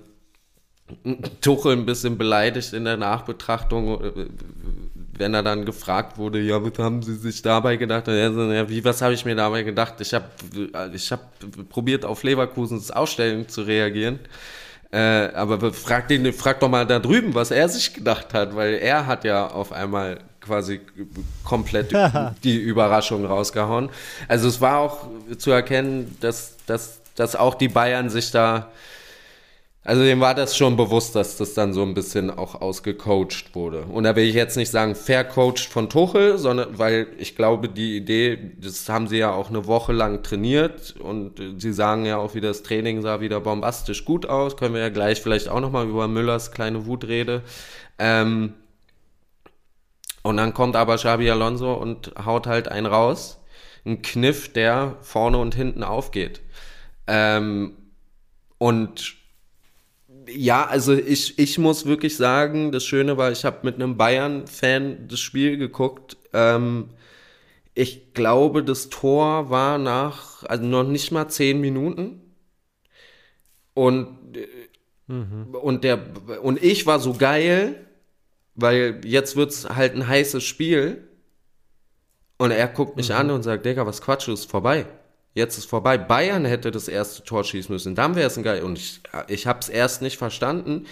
S2: Tuchel ein bisschen beleidigt in der Nachbetrachtung, äh, wenn er dann gefragt wurde, ja, was haben Sie sich dabei gedacht? Und er so, ja, wie, was habe ich mir dabei gedacht? Ich habe ich hab probiert, auf Leverkusens Ausstellung zu reagieren. Äh, aber frag, den, frag doch mal da drüben, was er sich gedacht hat, weil er hat ja auf einmal quasi komplett die Überraschung rausgehauen. Also es war auch zu erkennen, dass, dass, dass auch die Bayern sich da also dem war das schon bewusst, dass das dann so ein bisschen auch ausgecoacht wurde. Und da will ich jetzt nicht sagen vercoacht von Tuchel, sondern weil ich glaube, die Idee, das haben sie ja auch eine Woche lang trainiert und sie sagen ja auch, wie das Training sah wieder bombastisch gut aus. Können wir ja gleich vielleicht auch nochmal über Müllers kleine Wutrede. Ähm, und dann kommt aber Xabi Alonso und haut halt einen raus. Ein Kniff, der vorne und hinten aufgeht. Ähm, und ja, also ich, ich muss wirklich sagen, das Schöne war, ich habe mit einem Bayern-Fan das Spiel geguckt. Ähm, ich glaube, das Tor war nach, also noch nicht mal zehn Minuten. Und, mhm. und, der, und ich war so geil, weil jetzt wird's halt ein heißes Spiel. Und er guckt mich mhm. an und sagt, Digga, was Quatsch, ist vorbei. Jetzt ist vorbei. Bayern hätte das erste Tor schießen müssen. Dann wäre es ein geil. Und ich, ich habe es erst nicht verstanden.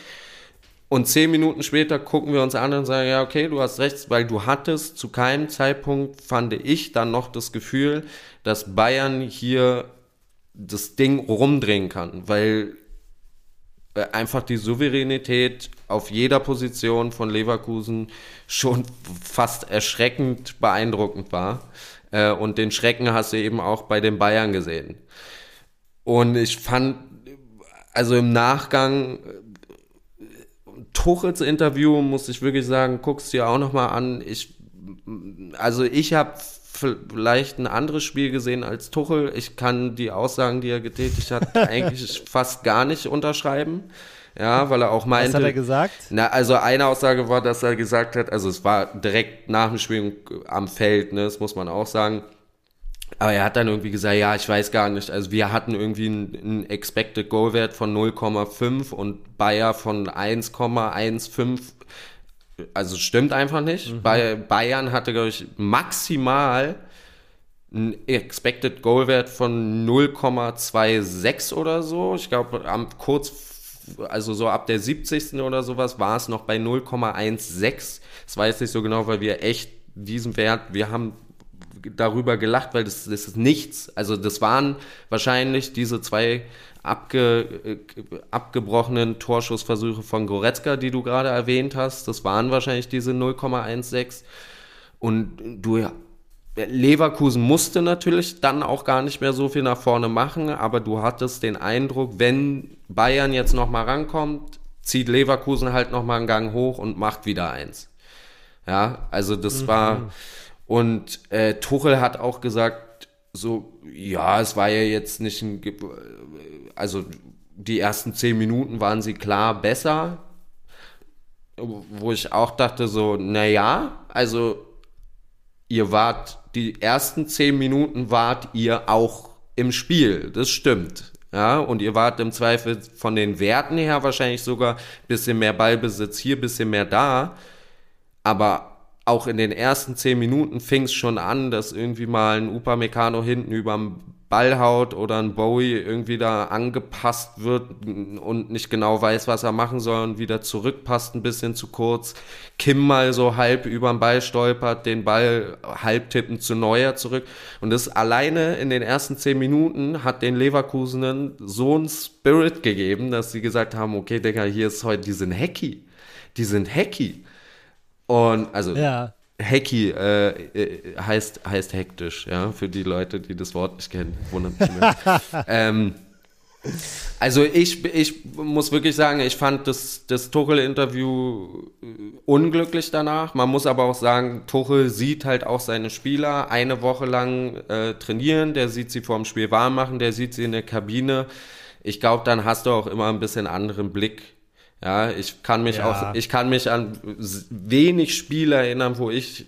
S2: Und zehn Minuten später gucken wir uns an und sagen, ja, okay, du hast recht, weil du hattest zu keinem Zeitpunkt, fand ich, dann noch das Gefühl, dass Bayern hier das Ding rumdrehen kann, weil äh, einfach die Souveränität auf jeder Position von Leverkusen schon fast erschreckend beeindruckend war. Äh, und den Schrecken hast du eben auch bei den Bayern gesehen. Und ich fand, also im Nachgang, Tuchels Interview, muss ich wirklich sagen, guckst dir auch nochmal an. Ich, also ich habe vielleicht ein anderes Spiel gesehen als Tuchel. Ich kann die Aussagen, die er getätigt hat, eigentlich fast gar nicht unterschreiben. Ja, weil er auch meinte. Was
S1: hat er gesagt?
S2: Na, also eine Aussage war, dass er gesagt hat, also es war direkt nach dem Spiel am Feld, ne, das muss man auch sagen. Aber er hat dann irgendwie gesagt, ja, ich weiß gar nicht. Also wir hatten irgendwie einen, Expected Goal Wert von 0,5 und Bayer von 1,15. Also stimmt einfach nicht. Mhm. Bei Bayern hatte, glaube ich, maximal einen Expected Goal Wert von 0,26 oder so. Ich glaube, kurz, also so ab der 70. oder sowas war es noch bei 0,16. Das weiß ich so genau, weil wir echt diesen Wert, wir haben darüber gelacht, weil das, das ist nichts. Also das waren wahrscheinlich diese zwei abge, äh, abgebrochenen Torschussversuche von Goretzka, die du gerade erwähnt hast. Das waren wahrscheinlich diese 0,16. Und du Leverkusen musste natürlich dann auch gar nicht mehr so viel nach vorne machen, aber du hattest den Eindruck, wenn Bayern jetzt nochmal rankommt, zieht Leverkusen halt nochmal einen Gang hoch und macht wieder eins. Ja, also das mhm. war und äh, Tuchel hat auch gesagt, so ja, es war ja jetzt nicht ein, also die ersten zehn Minuten waren sie klar besser, wo ich auch dachte so, na ja, also ihr wart die ersten zehn Minuten wart ihr auch im Spiel. Das stimmt. Ja, und ihr wart im Zweifel von den Werten her wahrscheinlich sogar bisschen mehr Ballbesitz hier, bisschen mehr da. Aber auch in den ersten zehn Minuten fing es schon an, dass irgendwie mal ein Upamecano hinten überm Ball haut oder ein Bowie irgendwie da angepasst wird und nicht genau weiß, was er machen soll und wieder zurückpasst ein bisschen zu kurz. Kim mal so halb überm Ball stolpert, den Ball halb tippen zu Neuer zurück. Und das alleine in den ersten zehn Minuten hat den Leverkusenen so ein Spirit gegeben, dass sie gesagt haben, okay, Digga, hier ist heute, die sind hacky. Die sind hacky. Und also ja. Hacky äh, äh, heißt, heißt hektisch, ja, für die Leute, die das Wort nicht kennen. Wundert mich ähm, also ich, ich muss wirklich sagen, ich fand das, das Tuchel-Interview äh, unglücklich danach. Man muss aber auch sagen, Tuchel sieht halt auch seine Spieler eine Woche lang äh, trainieren, der sieht sie vorm Spiel warm machen, der sieht sie in der Kabine. Ich glaube, dann hast du auch immer ein bisschen anderen Blick ja, ich kann mich ja. auch, ich kann mich an wenig Spiele erinnern, wo ich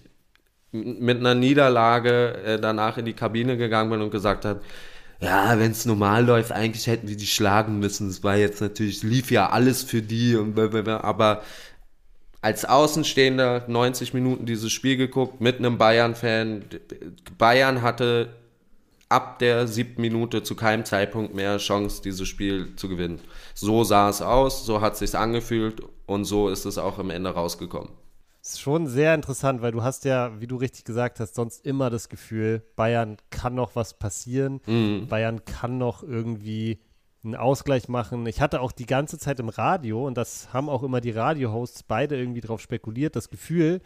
S2: mit einer Niederlage äh, danach in die Kabine gegangen bin und gesagt habe, ja, wenn es normal läuft, eigentlich hätten wir die schlagen müssen. Es war jetzt natürlich, lief ja alles für die und aber als Außenstehender 90 Minuten dieses Spiel geguckt mit einem Bayern-Fan. Bayern hatte ab der siebten Minute zu keinem Zeitpunkt mehr Chance, dieses Spiel zu gewinnen. So sah es aus, so hat es sich angefühlt und so ist es auch am Ende rausgekommen.
S1: Das ist schon sehr interessant, weil du hast ja, wie du richtig gesagt hast, sonst immer das Gefühl, Bayern kann noch was passieren, mhm. Bayern kann noch irgendwie einen Ausgleich machen. Ich hatte auch die ganze Zeit im Radio, und das haben auch immer die Radio-Hosts beide irgendwie drauf spekuliert, das Gefühl,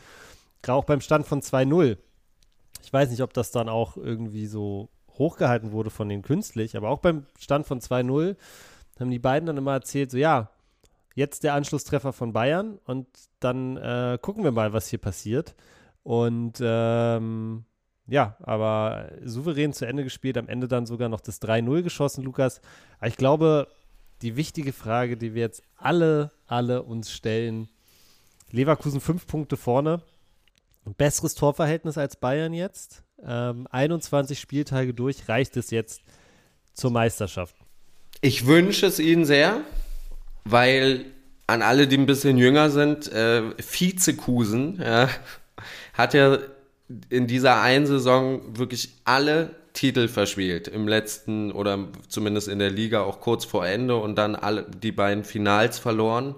S1: gerade auch beim Stand von 2-0. Ich weiß nicht, ob das dann auch irgendwie so hochgehalten wurde von denen künstlich, aber auch beim Stand von 2-0 haben die beiden dann immer erzählt, so ja, jetzt der Anschlusstreffer von Bayern und dann äh, gucken wir mal, was hier passiert. Und ähm, ja, aber souverän zu Ende gespielt, am Ende dann sogar noch das 3-0 geschossen, Lukas. Aber ich glaube, die wichtige Frage, die wir jetzt alle, alle uns stellen, Leverkusen fünf Punkte vorne, besseres Torverhältnis als Bayern jetzt ähm, 21 Spieltage durch, reicht es jetzt zur Meisterschaft?
S2: Ich wünsche es Ihnen sehr, weil an alle, die ein bisschen jünger sind, äh, Vizekusen ja, hat ja in dieser einen Saison wirklich alle Titel verspielt. Im letzten oder zumindest in der Liga auch kurz vor Ende und dann alle die beiden Finals verloren.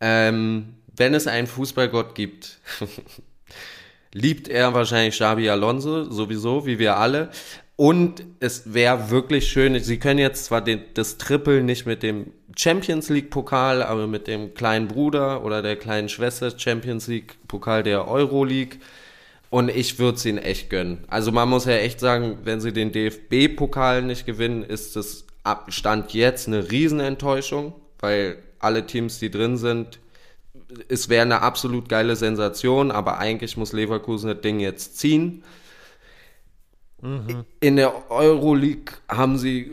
S2: Ähm, wenn es einen Fußballgott gibt, liebt er wahrscheinlich Xabi Alonso, sowieso, wie wir alle. Und es wäre wirklich schön, sie können jetzt zwar den, das Triple nicht mit dem Champions League Pokal, aber mit dem kleinen Bruder oder der kleinen Schwester Champions League Pokal der Euro League. Und ich würde es ihnen echt gönnen. Also man muss ja echt sagen, wenn sie den DFB-Pokal nicht gewinnen, ist das Stand jetzt eine Riesenenttäuschung, weil alle Teams, die drin sind, es wäre eine absolut geile Sensation, aber eigentlich muss Leverkusen das Ding jetzt ziehen. Mhm. In der Euroleague haben sie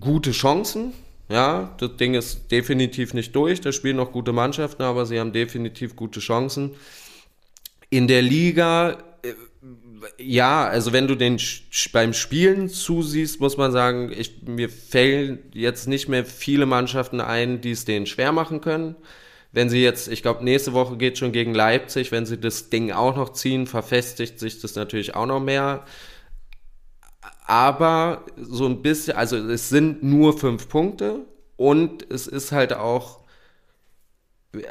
S2: gute Chancen. Ja, das Ding ist definitiv nicht durch. Da spielen noch gute Mannschaften, aber sie haben definitiv gute Chancen. In der Liga, äh, ja, also wenn du den beim Spielen zusiehst, muss man sagen, ich, mir fällen jetzt nicht mehr viele Mannschaften ein, die es denen schwer machen können wenn sie jetzt, ich glaube, nächste Woche geht schon gegen Leipzig, wenn sie das Ding auch noch ziehen, verfestigt sich das natürlich auch noch mehr. aber so ein bisschen, also es sind nur fünf Punkte und es ist halt auch,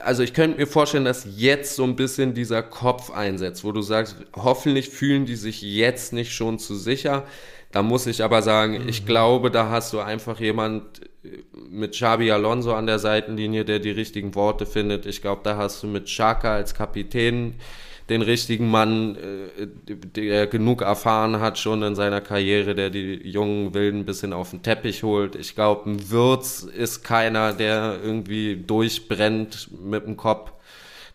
S2: also ich könnte mir vorstellen, dass jetzt so ein bisschen dieser Kopf einsetzt, wo du sagst, hoffentlich fühlen die sich jetzt nicht schon zu sicher. Da muss ich aber sagen, mhm. ich glaube, da hast du einfach jemand mit Xabi Alonso an der Seitenlinie, der die richtigen Worte findet. Ich glaube, da hast du mit Xhaka als Kapitän den richtigen Mann, äh, der genug erfahren hat schon in seiner Karriere, der die jungen Wilden ein bisschen auf den Teppich holt. Ich glaube, ein Würz ist keiner, der irgendwie durchbrennt mit dem Kopf,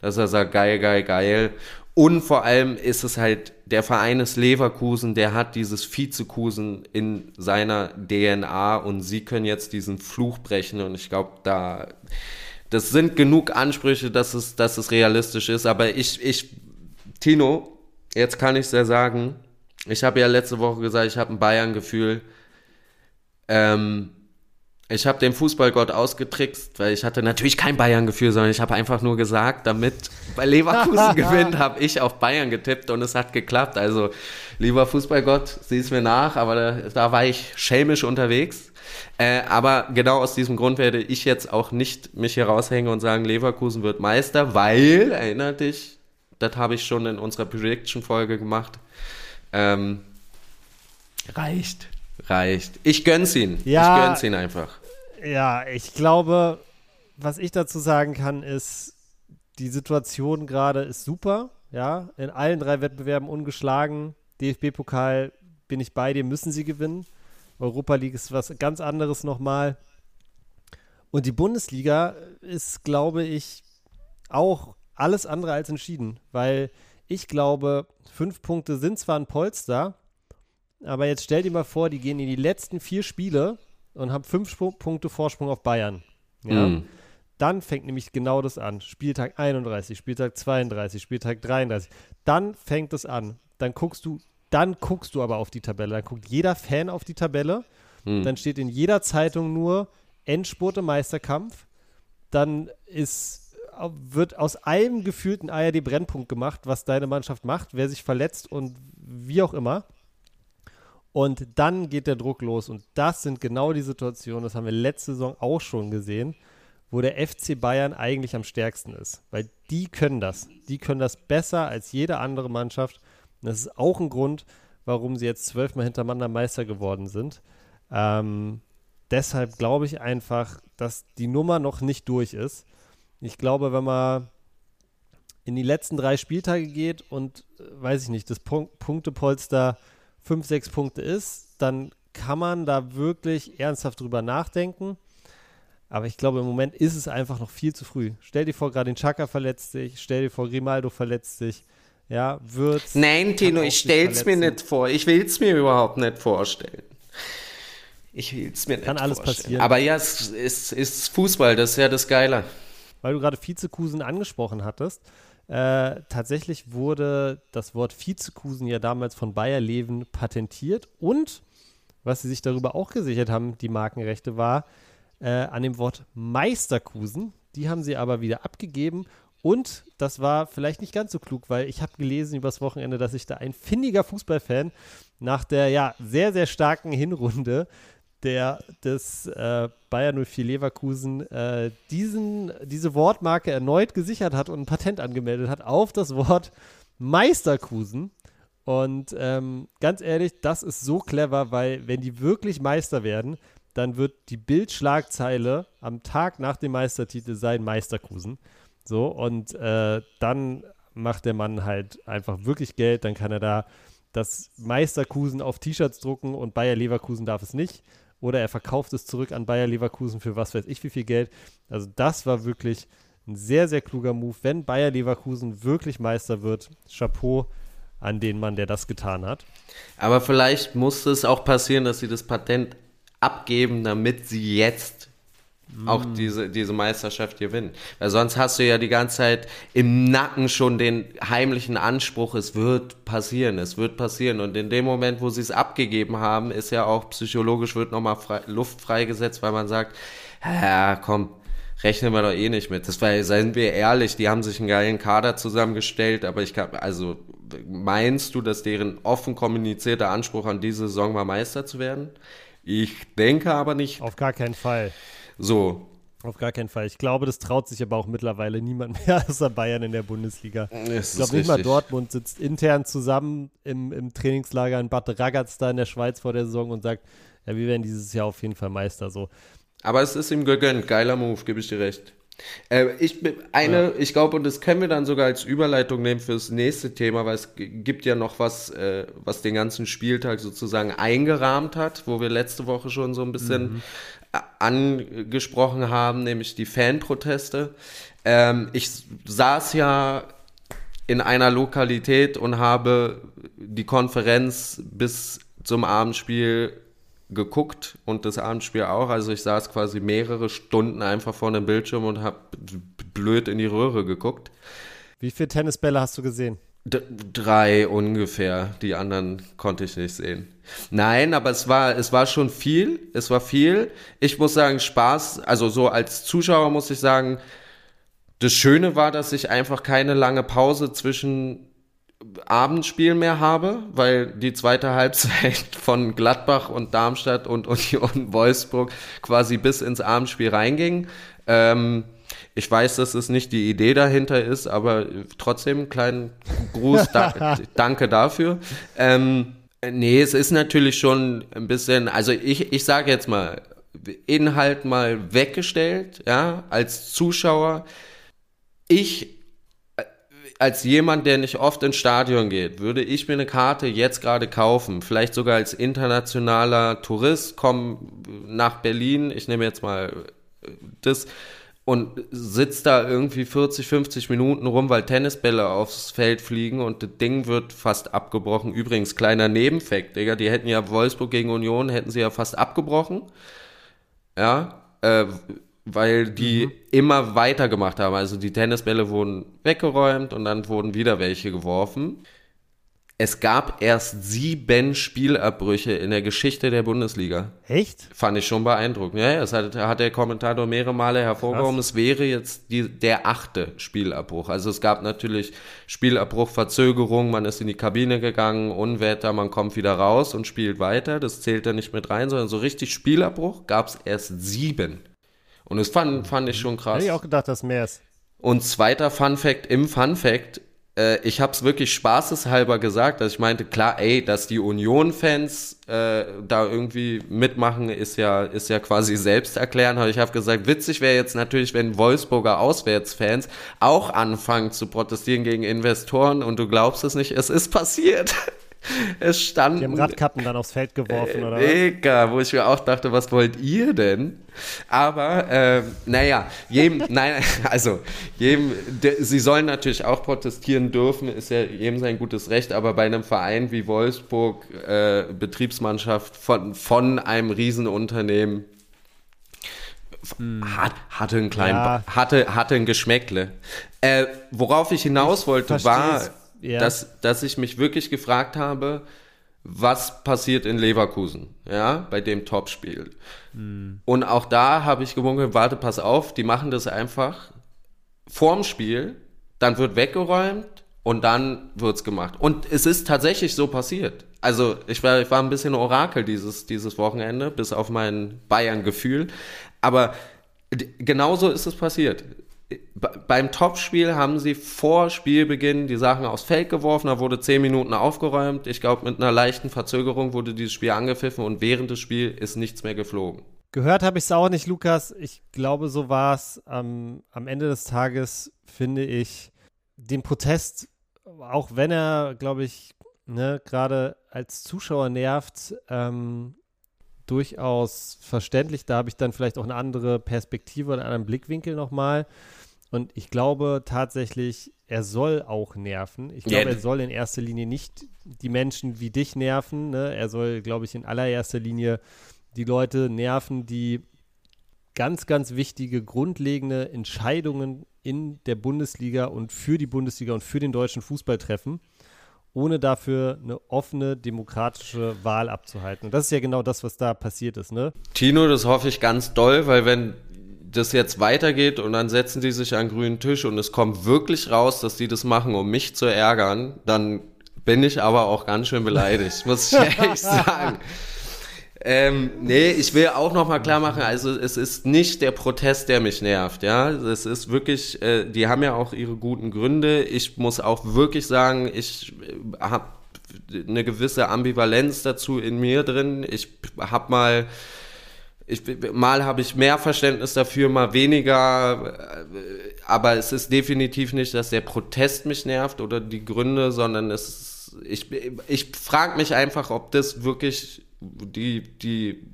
S2: dass er sagt, geil, geil, geil. Und vor allem ist es halt, der Verein ist Leverkusen, der hat dieses Vizekusen in seiner DNA und sie können jetzt diesen Fluch brechen und ich glaube, da, das sind genug Ansprüche, dass es, dass es realistisch ist, aber ich, ich Tino, jetzt kann ich es ja sagen. Ich habe ja letzte Woche gesagt, ich habe ein Bayern-Gefühl. Ähm, ich habe den Fußballgott ausgetrickst, weil ich hatte natürlich kein Bayern-Gefühl, sondern ich habe einfach nur gesagt, damit bei Leverkusen gewinnt, habe ich auf Bayern getippt und es hat geklappt. Also, lieber Fußballgott, sieh es mir nach, aber da, da war ich schelmisch unterwegs. Äh, aber genau aus diesem Grund werde ich jetzt auch nicht mich hier raushängen und sagen, Leverkusen wird Meister, weil, erinnert dich, das habe ich schon in unserer Prediction-Folge gemacht. Ähm, reicht. Reicht. Ich gönn's ihn. Ja, ich gönn's ihn einfach.
S1: Ja, ich glaube, was ich dazu sagen kann, ist, die Situation gerade ist super. Ja, in allen drei Wettbewerben ungeschlagen. DFB-Pokal bin ich bei dir, müssen sie gewinnen. Europa League ist was ganz anderes nochmal. Und die Bundesliga ist, glaube ich, auch alles andere als entschieden, weil ich glaube, fünf Punkte sind zwar ein Polster, aber jetzt stell dir mal vor, die gehen in die letzten vier Spiele und haben fünf Sp Punkte Vorsprung auf Bayern. Ja. Mm. Dann fängt nämlich genau das an. Spieltag 31, Spieltag 32, Spieltag 33. Dann fängt es an. Dann guckst du, dann guckst du aber auf die Tabelle. Dann guckt jeder Fan auf die Tabelle. Mm. Dann steht in jeder Zeitung nur Endspurt im Meisterkampf. Dann ist wird aus einem gefühlten ARD-Brennpunkt gemacht, was deine Mannschaft macht, wer sich verletzt und wie auch immer. Und dann geht der Druck los. Und das sind genau die Situationen, das haben wir letzte Saison auch schon gesehen, wo der FC Bayern eigentlich am stärksten ist. Weil die können das. Die können das besser als jede andere Mannschaft. Und das ist auch ein Grund, warum sie jetzt zwölfmal hintereinander Meister geworden sind. Ähm, deshalb glaube ich einfach, dass die Nummer noch nicht durch ist. Ich glaube, wenn man in die letzten drei Spieltage geht und, äh, weiß ich nicht, das Punk Punktepolster fünf, sechs Punkte ist, dann kann man da wirklich ernsthaft drüber nachdenken. Aber ich glaube, im Moment ist es einfach noch viel zu früh. Stell dir vor, gerade den Chaka verletzt sich, stell dir vor, Grimaldo verletzt sich. Ja, wird.
S2: Nein, Tino, ich stell's mir nicht vor. Ich will's mir überhaupt nicht vorstellen. Ich will's mir nicht
S1: Kann alles
S2: vorstellen.
S1: passieren.
S2: Aber ja, es ist, ist Fußball, das ist ja das Geile
S1: weil du gerade Vizekusen angesprochen hattest. Äh, tatsächlich wurde das Wort Vizekusen ja damals von Bayer Leven patentiert und was sie sich darüber auch gesichert haben, die Markenrechte, war äh, an dem Wort Meisterkusen. Die haben sie aber wieder abgegeben und das war vielleicht nicht ganz so klug, weil ich habe gelesen übers Wochenende, dass sich da ein findiger Fußballfan nach der ja sehr, sehr starken Hinrunde der des äh, Bayer 04 Leverkusen äh, diesen, diese Wortmarke erneut gesichert hat und ein Patent angemeldet hat auf das Wort Meisterkusen. Und ähm, ganz ehrlich, das ist so clever, weil wenn die wirklich Meister werden, dann wird die Bildschlagzeile am Tag nach dem Meistertitel sein Meisterkusen. So, und äh, dann macht der Mann halt einfach wirklich Geld, dann kann er da das Meisterkusen auf T-Shirts drucken und Bayer Leverkusen darf es nicht oder er verkauft es zurück an Bayer Leverkusen für was weiß ich wie viel Geld. Also das war wirklich ein sehr, sehr kluger Move. Wenn Bayer Leverkusen wirklich Meister wird, Chapeau an den Mann, der das getan hat.
S2: Aber vielleicht musste es auch passieren, dass sie das Patent abgeben, damit sie jetzt auch mm. diese, diese Meisterschaft gewinnen. Weil sonst hast du ja die ganze Zeit im Nacken schon den heimlichen Anspruch, es wird passieren, es wird passieren. Und in dem Moment, wo sie es abgegeben haben, ist ja auch psychologisch wird nochmal frei, Luft freigesetzt, weil man sagt, ja, komm, rechnen wir doch eh nicht mit. Das war, seien wir ehrlich, die haben sich einen geilen Kader zusammengestellt, aber ich kann, also meinst du, dass deren offen kommunizierter Anspruch an diese Saison war, Meister zu werden? Ich denke aber nicht.
S1: Auf gar keinen Fall.
S2: So.
S1: Auf gar keinen Fall. Ich glaube, das traut sich aber auch mittlerweile niemand mehr außer Bayern in der Bundesliga.
S2: Das
S1: ich glaube nicht mal Dortmund sitzt intern zusammen im, im Trainingslager in Bad Ragaz da in der Schweiz vor der Saison und sagt, ja, wir werden dieses Jahr auf jeden Fall Meister. So.
S2: Aber es ist ihm gegönnt. Geiler Move, gebe ich dir recht. Äh, ich eine, ja. ich glaube, und das können wir dann sogar als Überleitung nehmen fürs nächste Thema, weil es gibt ja noch was, äh, was den ganzen Spieltag sozusagen eingerahmt hat, wo wir letzte Woche schon so ein bisschen mhm. Angesprochen haben, nämlich die Fanproteste. Ähm, ich saß ja in einer Lokalität und habe die Konferenz bis zum Abendspiel geguckt und das Abendspiel auch. Also ich saß quasi mehrere Stunden einfach vor einem Bildschirm und habe blöd in die Röhre geguckt.
S1: Wie viele Tennisbälle hast du gesehen?
S2: D drei ungefähr. Die anderen konnte ich nicht sehen. Nein, aber es war, es war schon viel. Es war viel. Ich muss sagen, Spaß. Also so als Zuschauer muss ich sagen, das Schöne war, dass ich einfach keine lange Pause zwischen Abendspiel mehr habe, weil die zweite Halbzeit von Gladbach und Darmstadt und Union Wolfsburg quasi bis ins Abendspiel reinging. Ähm, ich weiß, dass es nicht die Idee dahinter ist, aber trotzdem einen kleinen Gruß, da, danke dafür. Ähm, nee, es ist natürlich schon ein bisschen, also ich, ich sage jetzt mal, Inhalt mal weggestellt, ja, als Zuschauer. Ich als jemand, der nicht oft ins Stadion geht, würde ich mir eine Karte jetzt gerade kaufen, vielleicht sogar als internationaler Tourist, komme nach Berlin, ich nehme jetzt mal äh, das und sitze da irgendwie 40, 50 Minuten rum, weil Tennisbälle aufs Feld fliegen und das Ding wird fast abgebrochen. Übrigens, kleiner Nebenfakt, Digga, die hätten ja Wolfsburg gegen Union, hätten sie ja fast abgebrochen. Ja, äh, weil die mhm. immer weitergemacht haben. Also die Tennisbälle wurden weggeräumt und dann wurden wieder welche geworfen. Es gab erst sieben Spielabbrüche in der Geschichte der Bundesliga.
S1: Echt?
S2: Fand ich schon beeindruckend. Ja, das hat, hat der Kommentator mehrere Male hervorgehoben. Krass. Es wäre jetzt die, der achte Spielabbruch. Also es gab natürlich Spielabbruch, Verzögerung, man ist in die Kabine gegangen, Unwetter, man kommt wieder raus und spielt weiter. Das zählt da nicht mit rein, sondern so richtig Spielabbruch gab es erst sieben. Und das fand, fand ich schon krass.
S1: Hätte ich auch gedacht, dass mehr ist.
S2: Und zweiter Fun Fact im Fun Fact, äh, ich habe es wirklich spaßeshalber gesagt, dass ich meinte, klar, ey, dass die Union-Fans äh, da irgendwie mitmachen, ist ja, ist ja quasi selbst erklären. Aber ich habe gesagt, witzig wäre jetzt natürlich, wenn Wolfsburger Auswärtsfans auch anfangen zu protestieren gegen Investoren und du glaubst es nicht, es ist passiert. es stand.
S1: Die haben Radkappen dann aufs Feld geworfen, äh, oder
S2: was? wo ich mir auch dachte, was wollt ihr denn? Aber, äh, naja, jedem, nein, also, jedem, de, sie sollen natürlich auch protestieren dürfen, ist ja jedem sein gutes Recht, aber bei einem Verein wie Wolfsburg, äh, Betriebsmannschaft von, von einem Riesenunternehmen, hm. Hat, hatte einen kleinen, ja. hatte, hatte ein Geschmäckle. Äh, worauf ich hinaus wollte, ich war, ja. dass, dass ich mich wirklich gefragt habe, was passiert in Leverkusen, ja, bei dem Topspiel. Mhm. Und auch da habe ich gewunken, warte, pass auf, die machen das einfach vorm Spiel, dann wird weggeräumt und dann wird's gemacht. Und es ist tatsächlich so passiert. Also ich war, ich war ein bisschen Orakel dieses, dieses Wochenende, bis auf mein Bayern-Gefühl. Aber genauso ist es passiert beim Topspiel haben sie vor Spielbeginn die Sachen aufs Feld geworfen, da wurde zehn Minuten aufgeräumt. Ich glaube, mit einer leichten Verzögerung wurde dieses Spiel angepfiffen und während des Spiels ist nichts mehr geflogen.
S1: Gehört habe ich es auch nicht, Lukas. Ich glaube, so war es. Ähm, am Ende des Tages finde ich den Protest, auch wenn er, glaube ich, ne, gerade als Zuschauer nervt, ähm, durchaus verständlich. Da habe ich dann vielleicht auch eine andere Perspektive oder einen anderen Blickwinkel nochmal. Und ich glaube tatsächlich, er soll auch nerven. Ich glaube, yeah. er soll in erster Linie nicht die Menschen wie dich nerven. Ne? Er soll, glaube ich, in allererster Linie die Leute nerven, die ganz, ganz wichtige, grundlegende Entscheidungen in der Bundesliga und für die Bundesliga und für den deutschen Fußball treffen, ohne dafür eine offene, demokratische Wahl abzuhalten. Und das ist ja genau das, was da passiert ist, ne?
S2: Tino, das hoffe ich ganz doll, weil wenn das jetzt weitergeht und dann setzen die sich an den grünen Tisch und es kommt wirklich raus, dass die das machen, um mich zu ärgern, dann bin ich aber auch ganz schön beleidigt, muss ich ehrlich sagen. Ähm, nee, ich will auch noch mal klar machen, also es ist nicht der Protest, der mich nervt, ja. Es ist wirklich, äh, die haben ja auch ihre guten Gründe. Ich muss auch wirklich sagen, ich äh, habe eine gewisse Ambivalenz dazu in mir drin. Ich habe mal ich, mal habe ich mehr Verständnis dafür, mal weniger, äh, aber es ist definitiv nicht, dass der Protest mich nervt oder die Gründe, sondern es ist, ich, ich frage mich einfach, ob das wirklich die, die,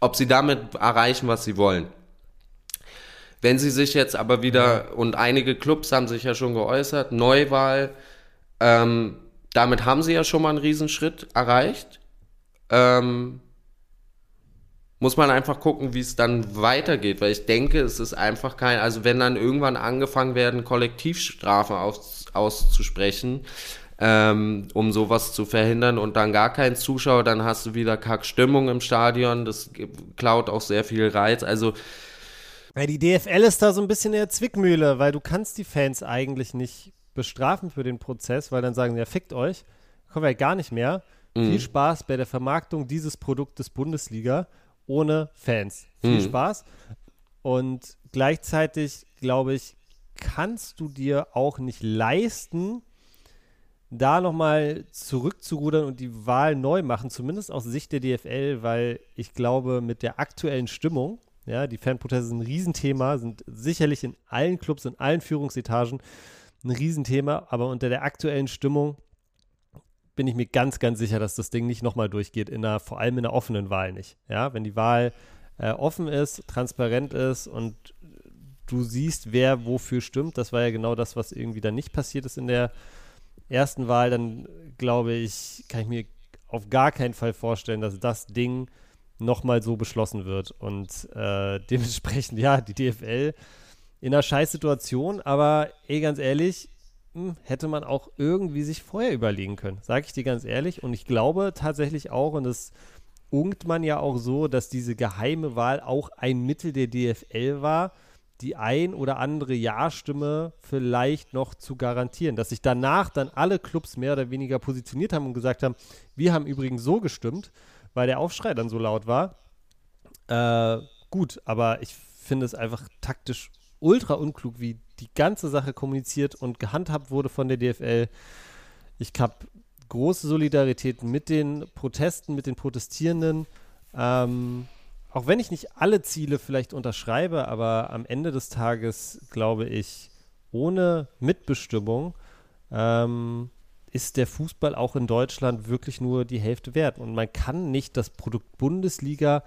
S2: ob sie damit erreichen, was sie wollen. Wenn sie sich jetzt aber wieder, und einige Clubs haben sich ja schon geäußert, Neuwahl, ähm, damit haben sie ja schon mal einen Riesenschritt erreicht. Ähm, muss man einfach gucken, wie es dann weitergeht, weil ich denke, es ist einfach kein, also wenn dann irgendwann angefangen werden, Kollektivstrafen aus, auszusprechen, ähm, um sowas zu verhindern und dann gar kein Zuschauer, dann hast du wieder Kackstimmung im Stadion, das klaut auch sehr viel Reiz, also
S1: ja, die DFL ist da so ein bisschen in der Zwickmühle, weil du kannst die Fans eigentlich nicht bestrafen für den Prozess, weil dann sagen, ja, fickt euch, kommen wir ja gar nicht mehr. Mhm. Viel Spaß bei der Vermarktung dieses Produktes Bundesliga ohne Fans. Viel hm. Spaß. Und gleichzeitig, glaube ich, kannst du dir auch nicht leisten, da nochmal zurückzurudern und die Wahl neu machen, zumindest aus Sicht der DFL, weil ich glaube, mit der aktuellen Stimmung, ja, die Fanproteste sind ein Riesenthema, sind sicherlich in allen Clubs, in allen Führungsetagen ein Riesenthema, aber unter der aktuellen Stimmung bin ich mir ganz, ganz sicher, dass das Ding nicht nochmal durchgeht, in einer, vor allem in einer offenen Wahl nicht. Ja, wenn die Wahl äh, offen ist, transparent ist und du siehst, wer wofür stimmt, das war ja genau das, was irgendwie dann nicht passiert ist in der ersten Wahl, dann glaube ich, kann ich mir auf gar keinen Fall vorstellen, dass das Ding nochmal so beschlossen wird. Und äh, dementsprechend, ja, die DFL in einer Scheißsituation, aber ey, ganz ehrlich, hätte man auch irgendwie sich vorher überlegen können, sage ich dir ganz ehrlich. Und ich glaube tatsächlich auch, und das ungt man ja auch so, dass diese geheime Wahl auch ein Mittel der DFL war, die ein oder andere Ja-Stimme vielleicht noch zu garantieren. Dass sich danach dann alle Clubs mehr oder weniger positioniert haben und gesagt haben, wir haben übrigens so gestimmt, weil der Aufschrei dann so laut war. Äh, gut, aber ich finde es einfach taktisch ultra unklug, wie die ganze Sache kommuniziert und gehandhabt wurde von der DFL. Ich habe große Solidarität mit den Protesten, mit den Protestierenden. Ähm, auch wenn ich nicht alle Ziele vielleicht unterschreibe, aber am Ende des Tages glaube ich, ohne Mitbestimmung ähm, ist der Fußball auch in Deutschland wirklich nur die Hälfte wert. Und man kann nicht das Produkt Bundesliga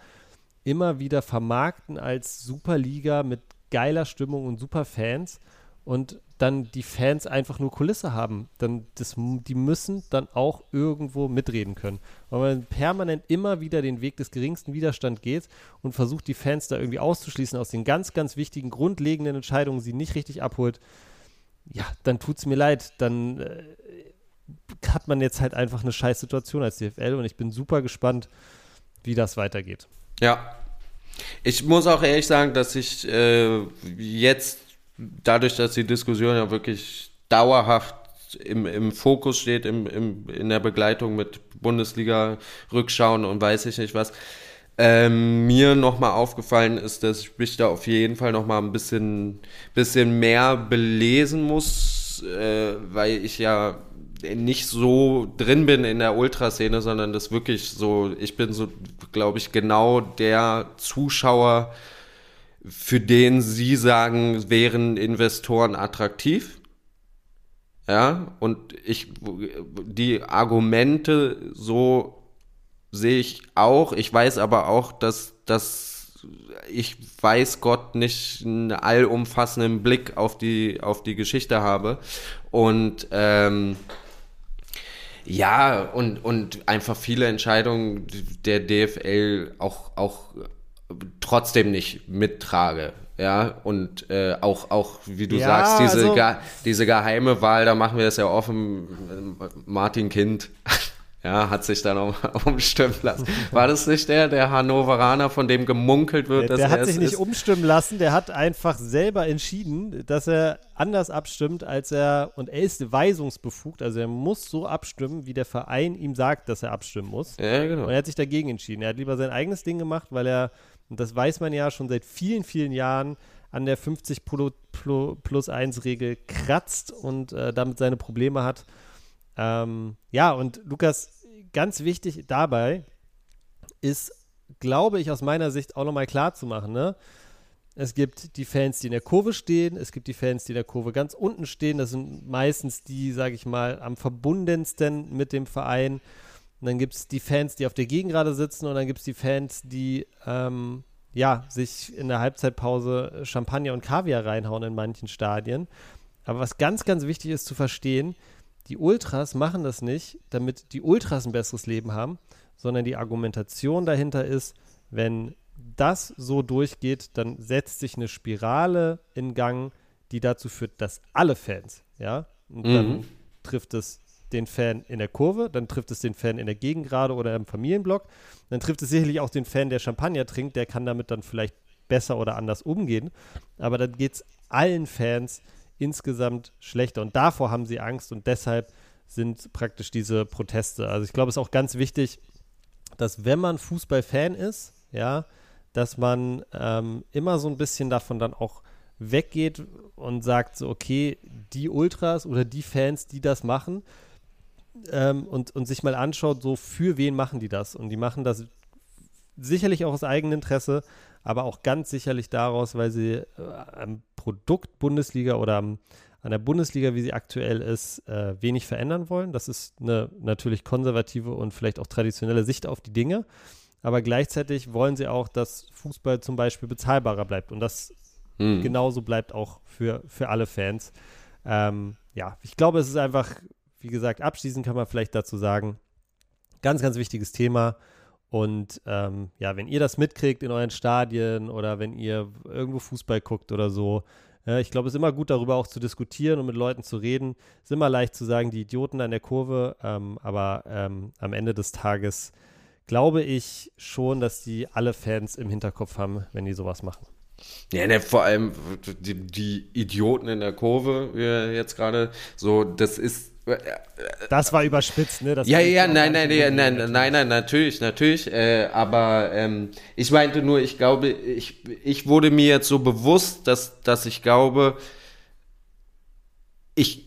S1: immer wieder vermarkten als Superliga mit geiler Stimmung und super Fans und dann die Fans einfach nur Kulisse haben. Dann das, die müssen dann auch irgendwo mitreden können. Weil man permanent immer wieder den Weg des geringsten Widerstands geht und versucht, die Fans da irgendwie auszuschließen aus den ganz, ganz wichtigen, grundlegenden Entscheidungen, sie nicht richtig abholt. Ja, dann tut es mir leid. Dann äh, hat man jetzt halt einfach eine scheiß Situation als DFL und ich bin super gespannt, wie das weitergeht.
S2: Ja, ich muss auch ehrlich sagen, dass ich äh, jetzt, dadurch, dass die Diskussion ja wirklich dauerhaft im, im Fokus steht, im, im, in der Begleitung mit Bundesliga-Rückschauen und weiß ich nicht was, ähm, mir nochmal aufgefallen ist, dass ich mich da auf jeden Fall nochmal ein bisschen, bisschen mehr belesen muss, äh, weil ich ja nicht so drin bin in der Ultraszene, sondern das wirklich so, ich bin so, glaube ich, genau der Zuschauer, für den Sie sagen, wären Investoren attraktiv. Ja, und ich, die Argumente so sehe ich auch. Ich weiß aber auch, dass, dass ich weiß Gott nicht einen allumfassenden Blick auf die, auf die Geschichte habe. Und ähm, ja, und, und einfach viele Entscheidungen der DFL auch, auch trotzdem nicht mittrage. Ja, und äh, auch, auch, wie du ja, sagst, diese, also, ge diese geheime Wahl, da machen wir das ja offen, Martin Kind. Ja, hat sich dann auch umstimmen lassen. War das nicht der, der Hannoveraner, von dem gemunkelt wird,
S1: der,
S2: dass
S1: der
S2: er
S1: hat sich
S2: es
S1: nicht
S2: ist?
S1: umstimmen lassen, der hat einfach selber entschieden, dass er anders abstimmt, als er, und er ist weisungsbefugt, also er muss so abstimmen, wie der Verein ihm sagt, dass er abstimmen muss.
S2: Ja, genau.
S1: Und er hat sich dagegen entschieden. Er hat lieber sein eigenes Ding gemacht, weil er, und das weiß man ja schon seit vielen, vielen Jahren, an der 50 Pro, Pro, plus 1 Regel kratzt und äh, damit seine Probleme hat. Ähm, ja, und Lukas, ganz wichtig dabei ist, glaube ich, aus meiner Sicht auch nochmal klar zu machen, ne? Es gibt die Fans, die in der Kurve stehen, es gibt die Fans, die in der Kurve ganz unten stehen. Das sind meistens die, sage ich mal, am verbundensten mit dem Verein. Und dann gibt es die Fans, die auf der Gegengrade sitzen und dann gibt es die Fans, die ähm, ja, sich in der Halbzeitpause Champagner und Kaviar reinhauen in manchen Stadien. Aber was ganz, ganz wichtig ist zu verstehen, die Ultras machen das nicht, damit die Ultras ein besseres Leben haben, sondern die Argumentation dahinter ist, wenn das so durchgeht, dann setzt sich eine Spirale in Gang, die dazu führt, dass alle Fans, ja, und
S2: Mhm.
S1: dann trifft es den Fan in der Kurve, dann trifft es den Fan in der Gegengrade oder im Familienblock, dann trifft es sicherlich auch den Fan, der Champagner trinkt, der kann damit dann vielleicht besser oder anders umgehen, aber dann geht es allen Fans insgesamt schlechter und davor haben sie Angst und deshalb sind praktisch diese Proteste. Also ich glaube, es ist auch ganz wichtig, dass wenn man Fußballfan ist, ja, dass man ähm, immer so ein bisschen davon dann auch weggeht und sagt so, okay, die Ultras oder die Fans, die das machen ähm, und, und sich mal anschaut, so für wen machen die das? Und die machen das sicherlich auch aus eigenem Interesse, aber auch ganz sicherlich daraus, weil sie äh, am Produkt Bundesliga oder am, an der Bundesliga, wie sie aktuell ist, äh, wenig verändern wollen. Das ist eine natürlich konservative und vielleicht auch traditionelle Sicht auf die Dinge. Aber gleichzeitig wollen sie auch, dass Fußball zum Beispiel bezahlbarer bleibt. Und das
S2: Hm.
S1: genauso bleibt auch für, für alle Fans. Ähm, ja, ich glaube, es ist einfach, wie gesagt, abschließend kann man vielleicht dazu sagen, ganz, ganz wichtiges Thema. Und ähm, ja, wenn ihr das mitkriegt in euren Stadien oder wenn ihr irgendwo Fußball guckt oder so, ja, ich glaube, es ist immer gut, darüber auch zu diskutieren und mit Leuten zu reden. Es ist immer leicht zu sagen, die Idioten an der Kurve, ähm, aber ähm, am Ende des Tages glaube ich schon, dass die alle Fans im Hinterkopf haben, wenn die sowas machen.
S2: Ja, ne, vor allem die, die Idioten in der Kurve, wie jetzt gerade so, das ist. äh,
S1: Das war überspitzt, ne? Das
S2: ja, ja, nein, nein, nein, nein, nein, nein, natürlich, natürlich. Äh, aber ähm, ich meinte nur, ich glaube, ich, ich wurde mir jetzt so bewusst, dass, dass ich glaube, ich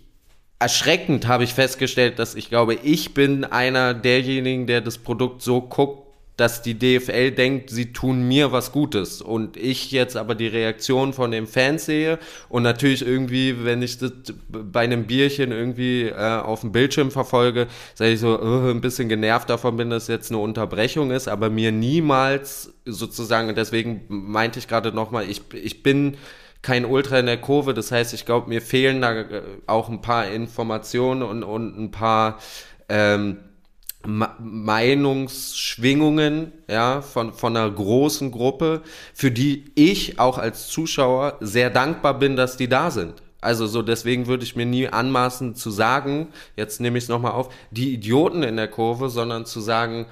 S2: erschreckend habe ich festgestellt, dass ich glaube, ich bin einer derjenigen, der das Produkt so guckt, dass die DFL denkt, sie tun mir was Gutes. Und ich jetzt aber die Reaktion von den Fans sehe und natürlich irgendwie, wenn ich das bei einem Bierchen irgendwie äh, auf dem Bildschirm verfolge, sage ich so äh, ein bisschen genervt davon bin, dass jetzt eine Unterbrechung ist, aber mir niemals sozusagen, deswegen meinte ich gerade nochmal, ich, ich bin kein Ultra in der Kurve, das heißt, ich glaube, mir fehlen da äh, auch ein paar Informationen und, und ein paar ähm, Meinungsschwingungen, ja, von, von einer großen Gruppe, für die ich auch als Zuschauer sehr dankbar bin, dass die da sind. Also so, deswegen würde ich mir nie anmaßen zu sagen, jetzt nehme ich es nochmal auf, die Idioten in der Kurve, sondern zu sagen,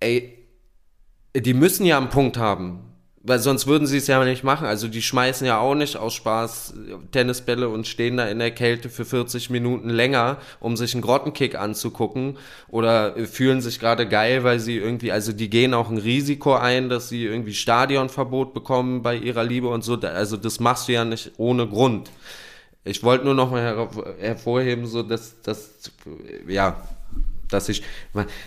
S2: ey, die müssen ja einen Punkt haben. Weil sonst würden sie es ja nicht machen. Also die schmeißen ja auch nicht aus Spaß Tennisbälle und stehen da in der Kälte für 40 Minuten länger, um sich einen Grottenkick anzugucken. Oder äh, fühlen sich gerade geil, weil sie irgendwie, also die gehen auch ein Risiko ein, dass sie irgendwie Stadionverbot bekommen bei ihrer Liebe und so. Also das machst du ja nicht ohne Grund. Ich wollte nur noch mal her hervorheben, so dass, dass ja, dass ich,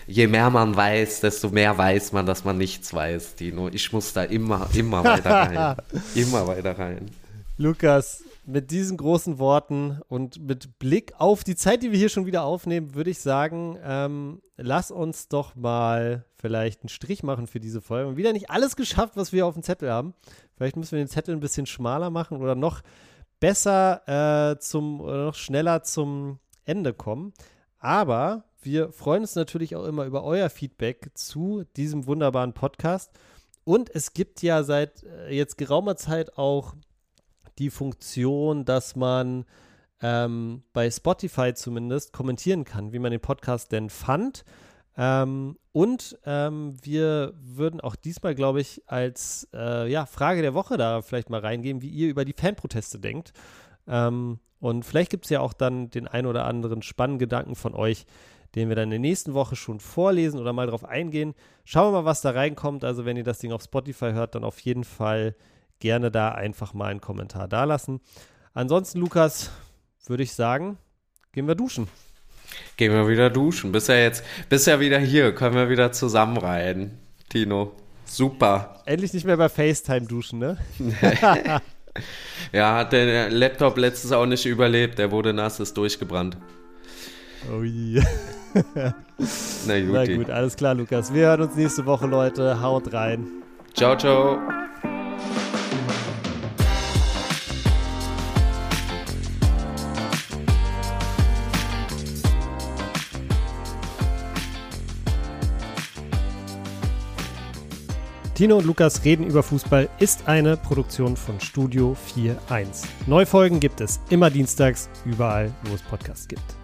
S2: je mehr man weiß, desto mehr weiß man, dass man nichts weiß, Dino. Ich muss da immer, immer weiter rein. immer weiter rein.
S1: Lukas, mit diesen großen Worten und mit Blick auf die Zeit, die wir hier schon wieder aufnehmen, würde ich sagen, ähm, lass uns doch mal vielleicht einen Strich machen für diese Folge. Wir haben wieder nicht alles geschafft, was wir auf dem Zettel haben. Vielleicht müssen wir den Zettel ein bisschen schmaler machen oder noch besser äh, zum oder noch schneller zum Ende kommen. Aber wir freuen uns natürlich auch immer über euer Feedback zu diesem wunderbaren Podcast. Und es gibt ja seit äh, jetzt geraumer Zeit auch die Funktion, dass man ähm, bei Spotify zumindest kommentieren kann, wie man den Podcast denn fand. Ähm, und ähm, wir würden auch diesmal, glaube ich, als äh, ja, Frage der Woche da vielleicht mal reingeben, wie ihr über die Fanproteste denkt. Ähm, und vielleicht gibt es ja auch dann den ein oder anderen spannenden Gedanken von euch, den wir dann in der nächsten Woche schon vorlesen oder mal drauf eingehen. Schauen wir mal, was da reinkommt. Also, wenn ihr das Ding auf Spotify hört, dann auf jeden Fall gerne da einfach mal einen Kommentar dalassen. Ansonsten, Lukas, würde ich sagen, gehen wir duschen.
S2: Gehen wir wieder duschen. Bist ja jetzt, bist ja wieder hier, können wir wieder zusammenreiten. Tino. Super.
S1: Endlich nicht mehr bei FaceTime duschen, ne?
S2: ja, hat der Laptop letztes auch nicht überlebt. Der wurde nass, ist durchgebrannt.
S1: Oh je. Na gut. Na gut, alles klar, Lukas. Wir hören uns nächste Woche, Leute. Haut rein.
S2: Ciao, ciao.
S1: Tino und Lukas reden über Fußball ist eine Produktion von Studio 4.1. Neufolgen gibt es immer dienstags, überall, wo es Podcasts gibt.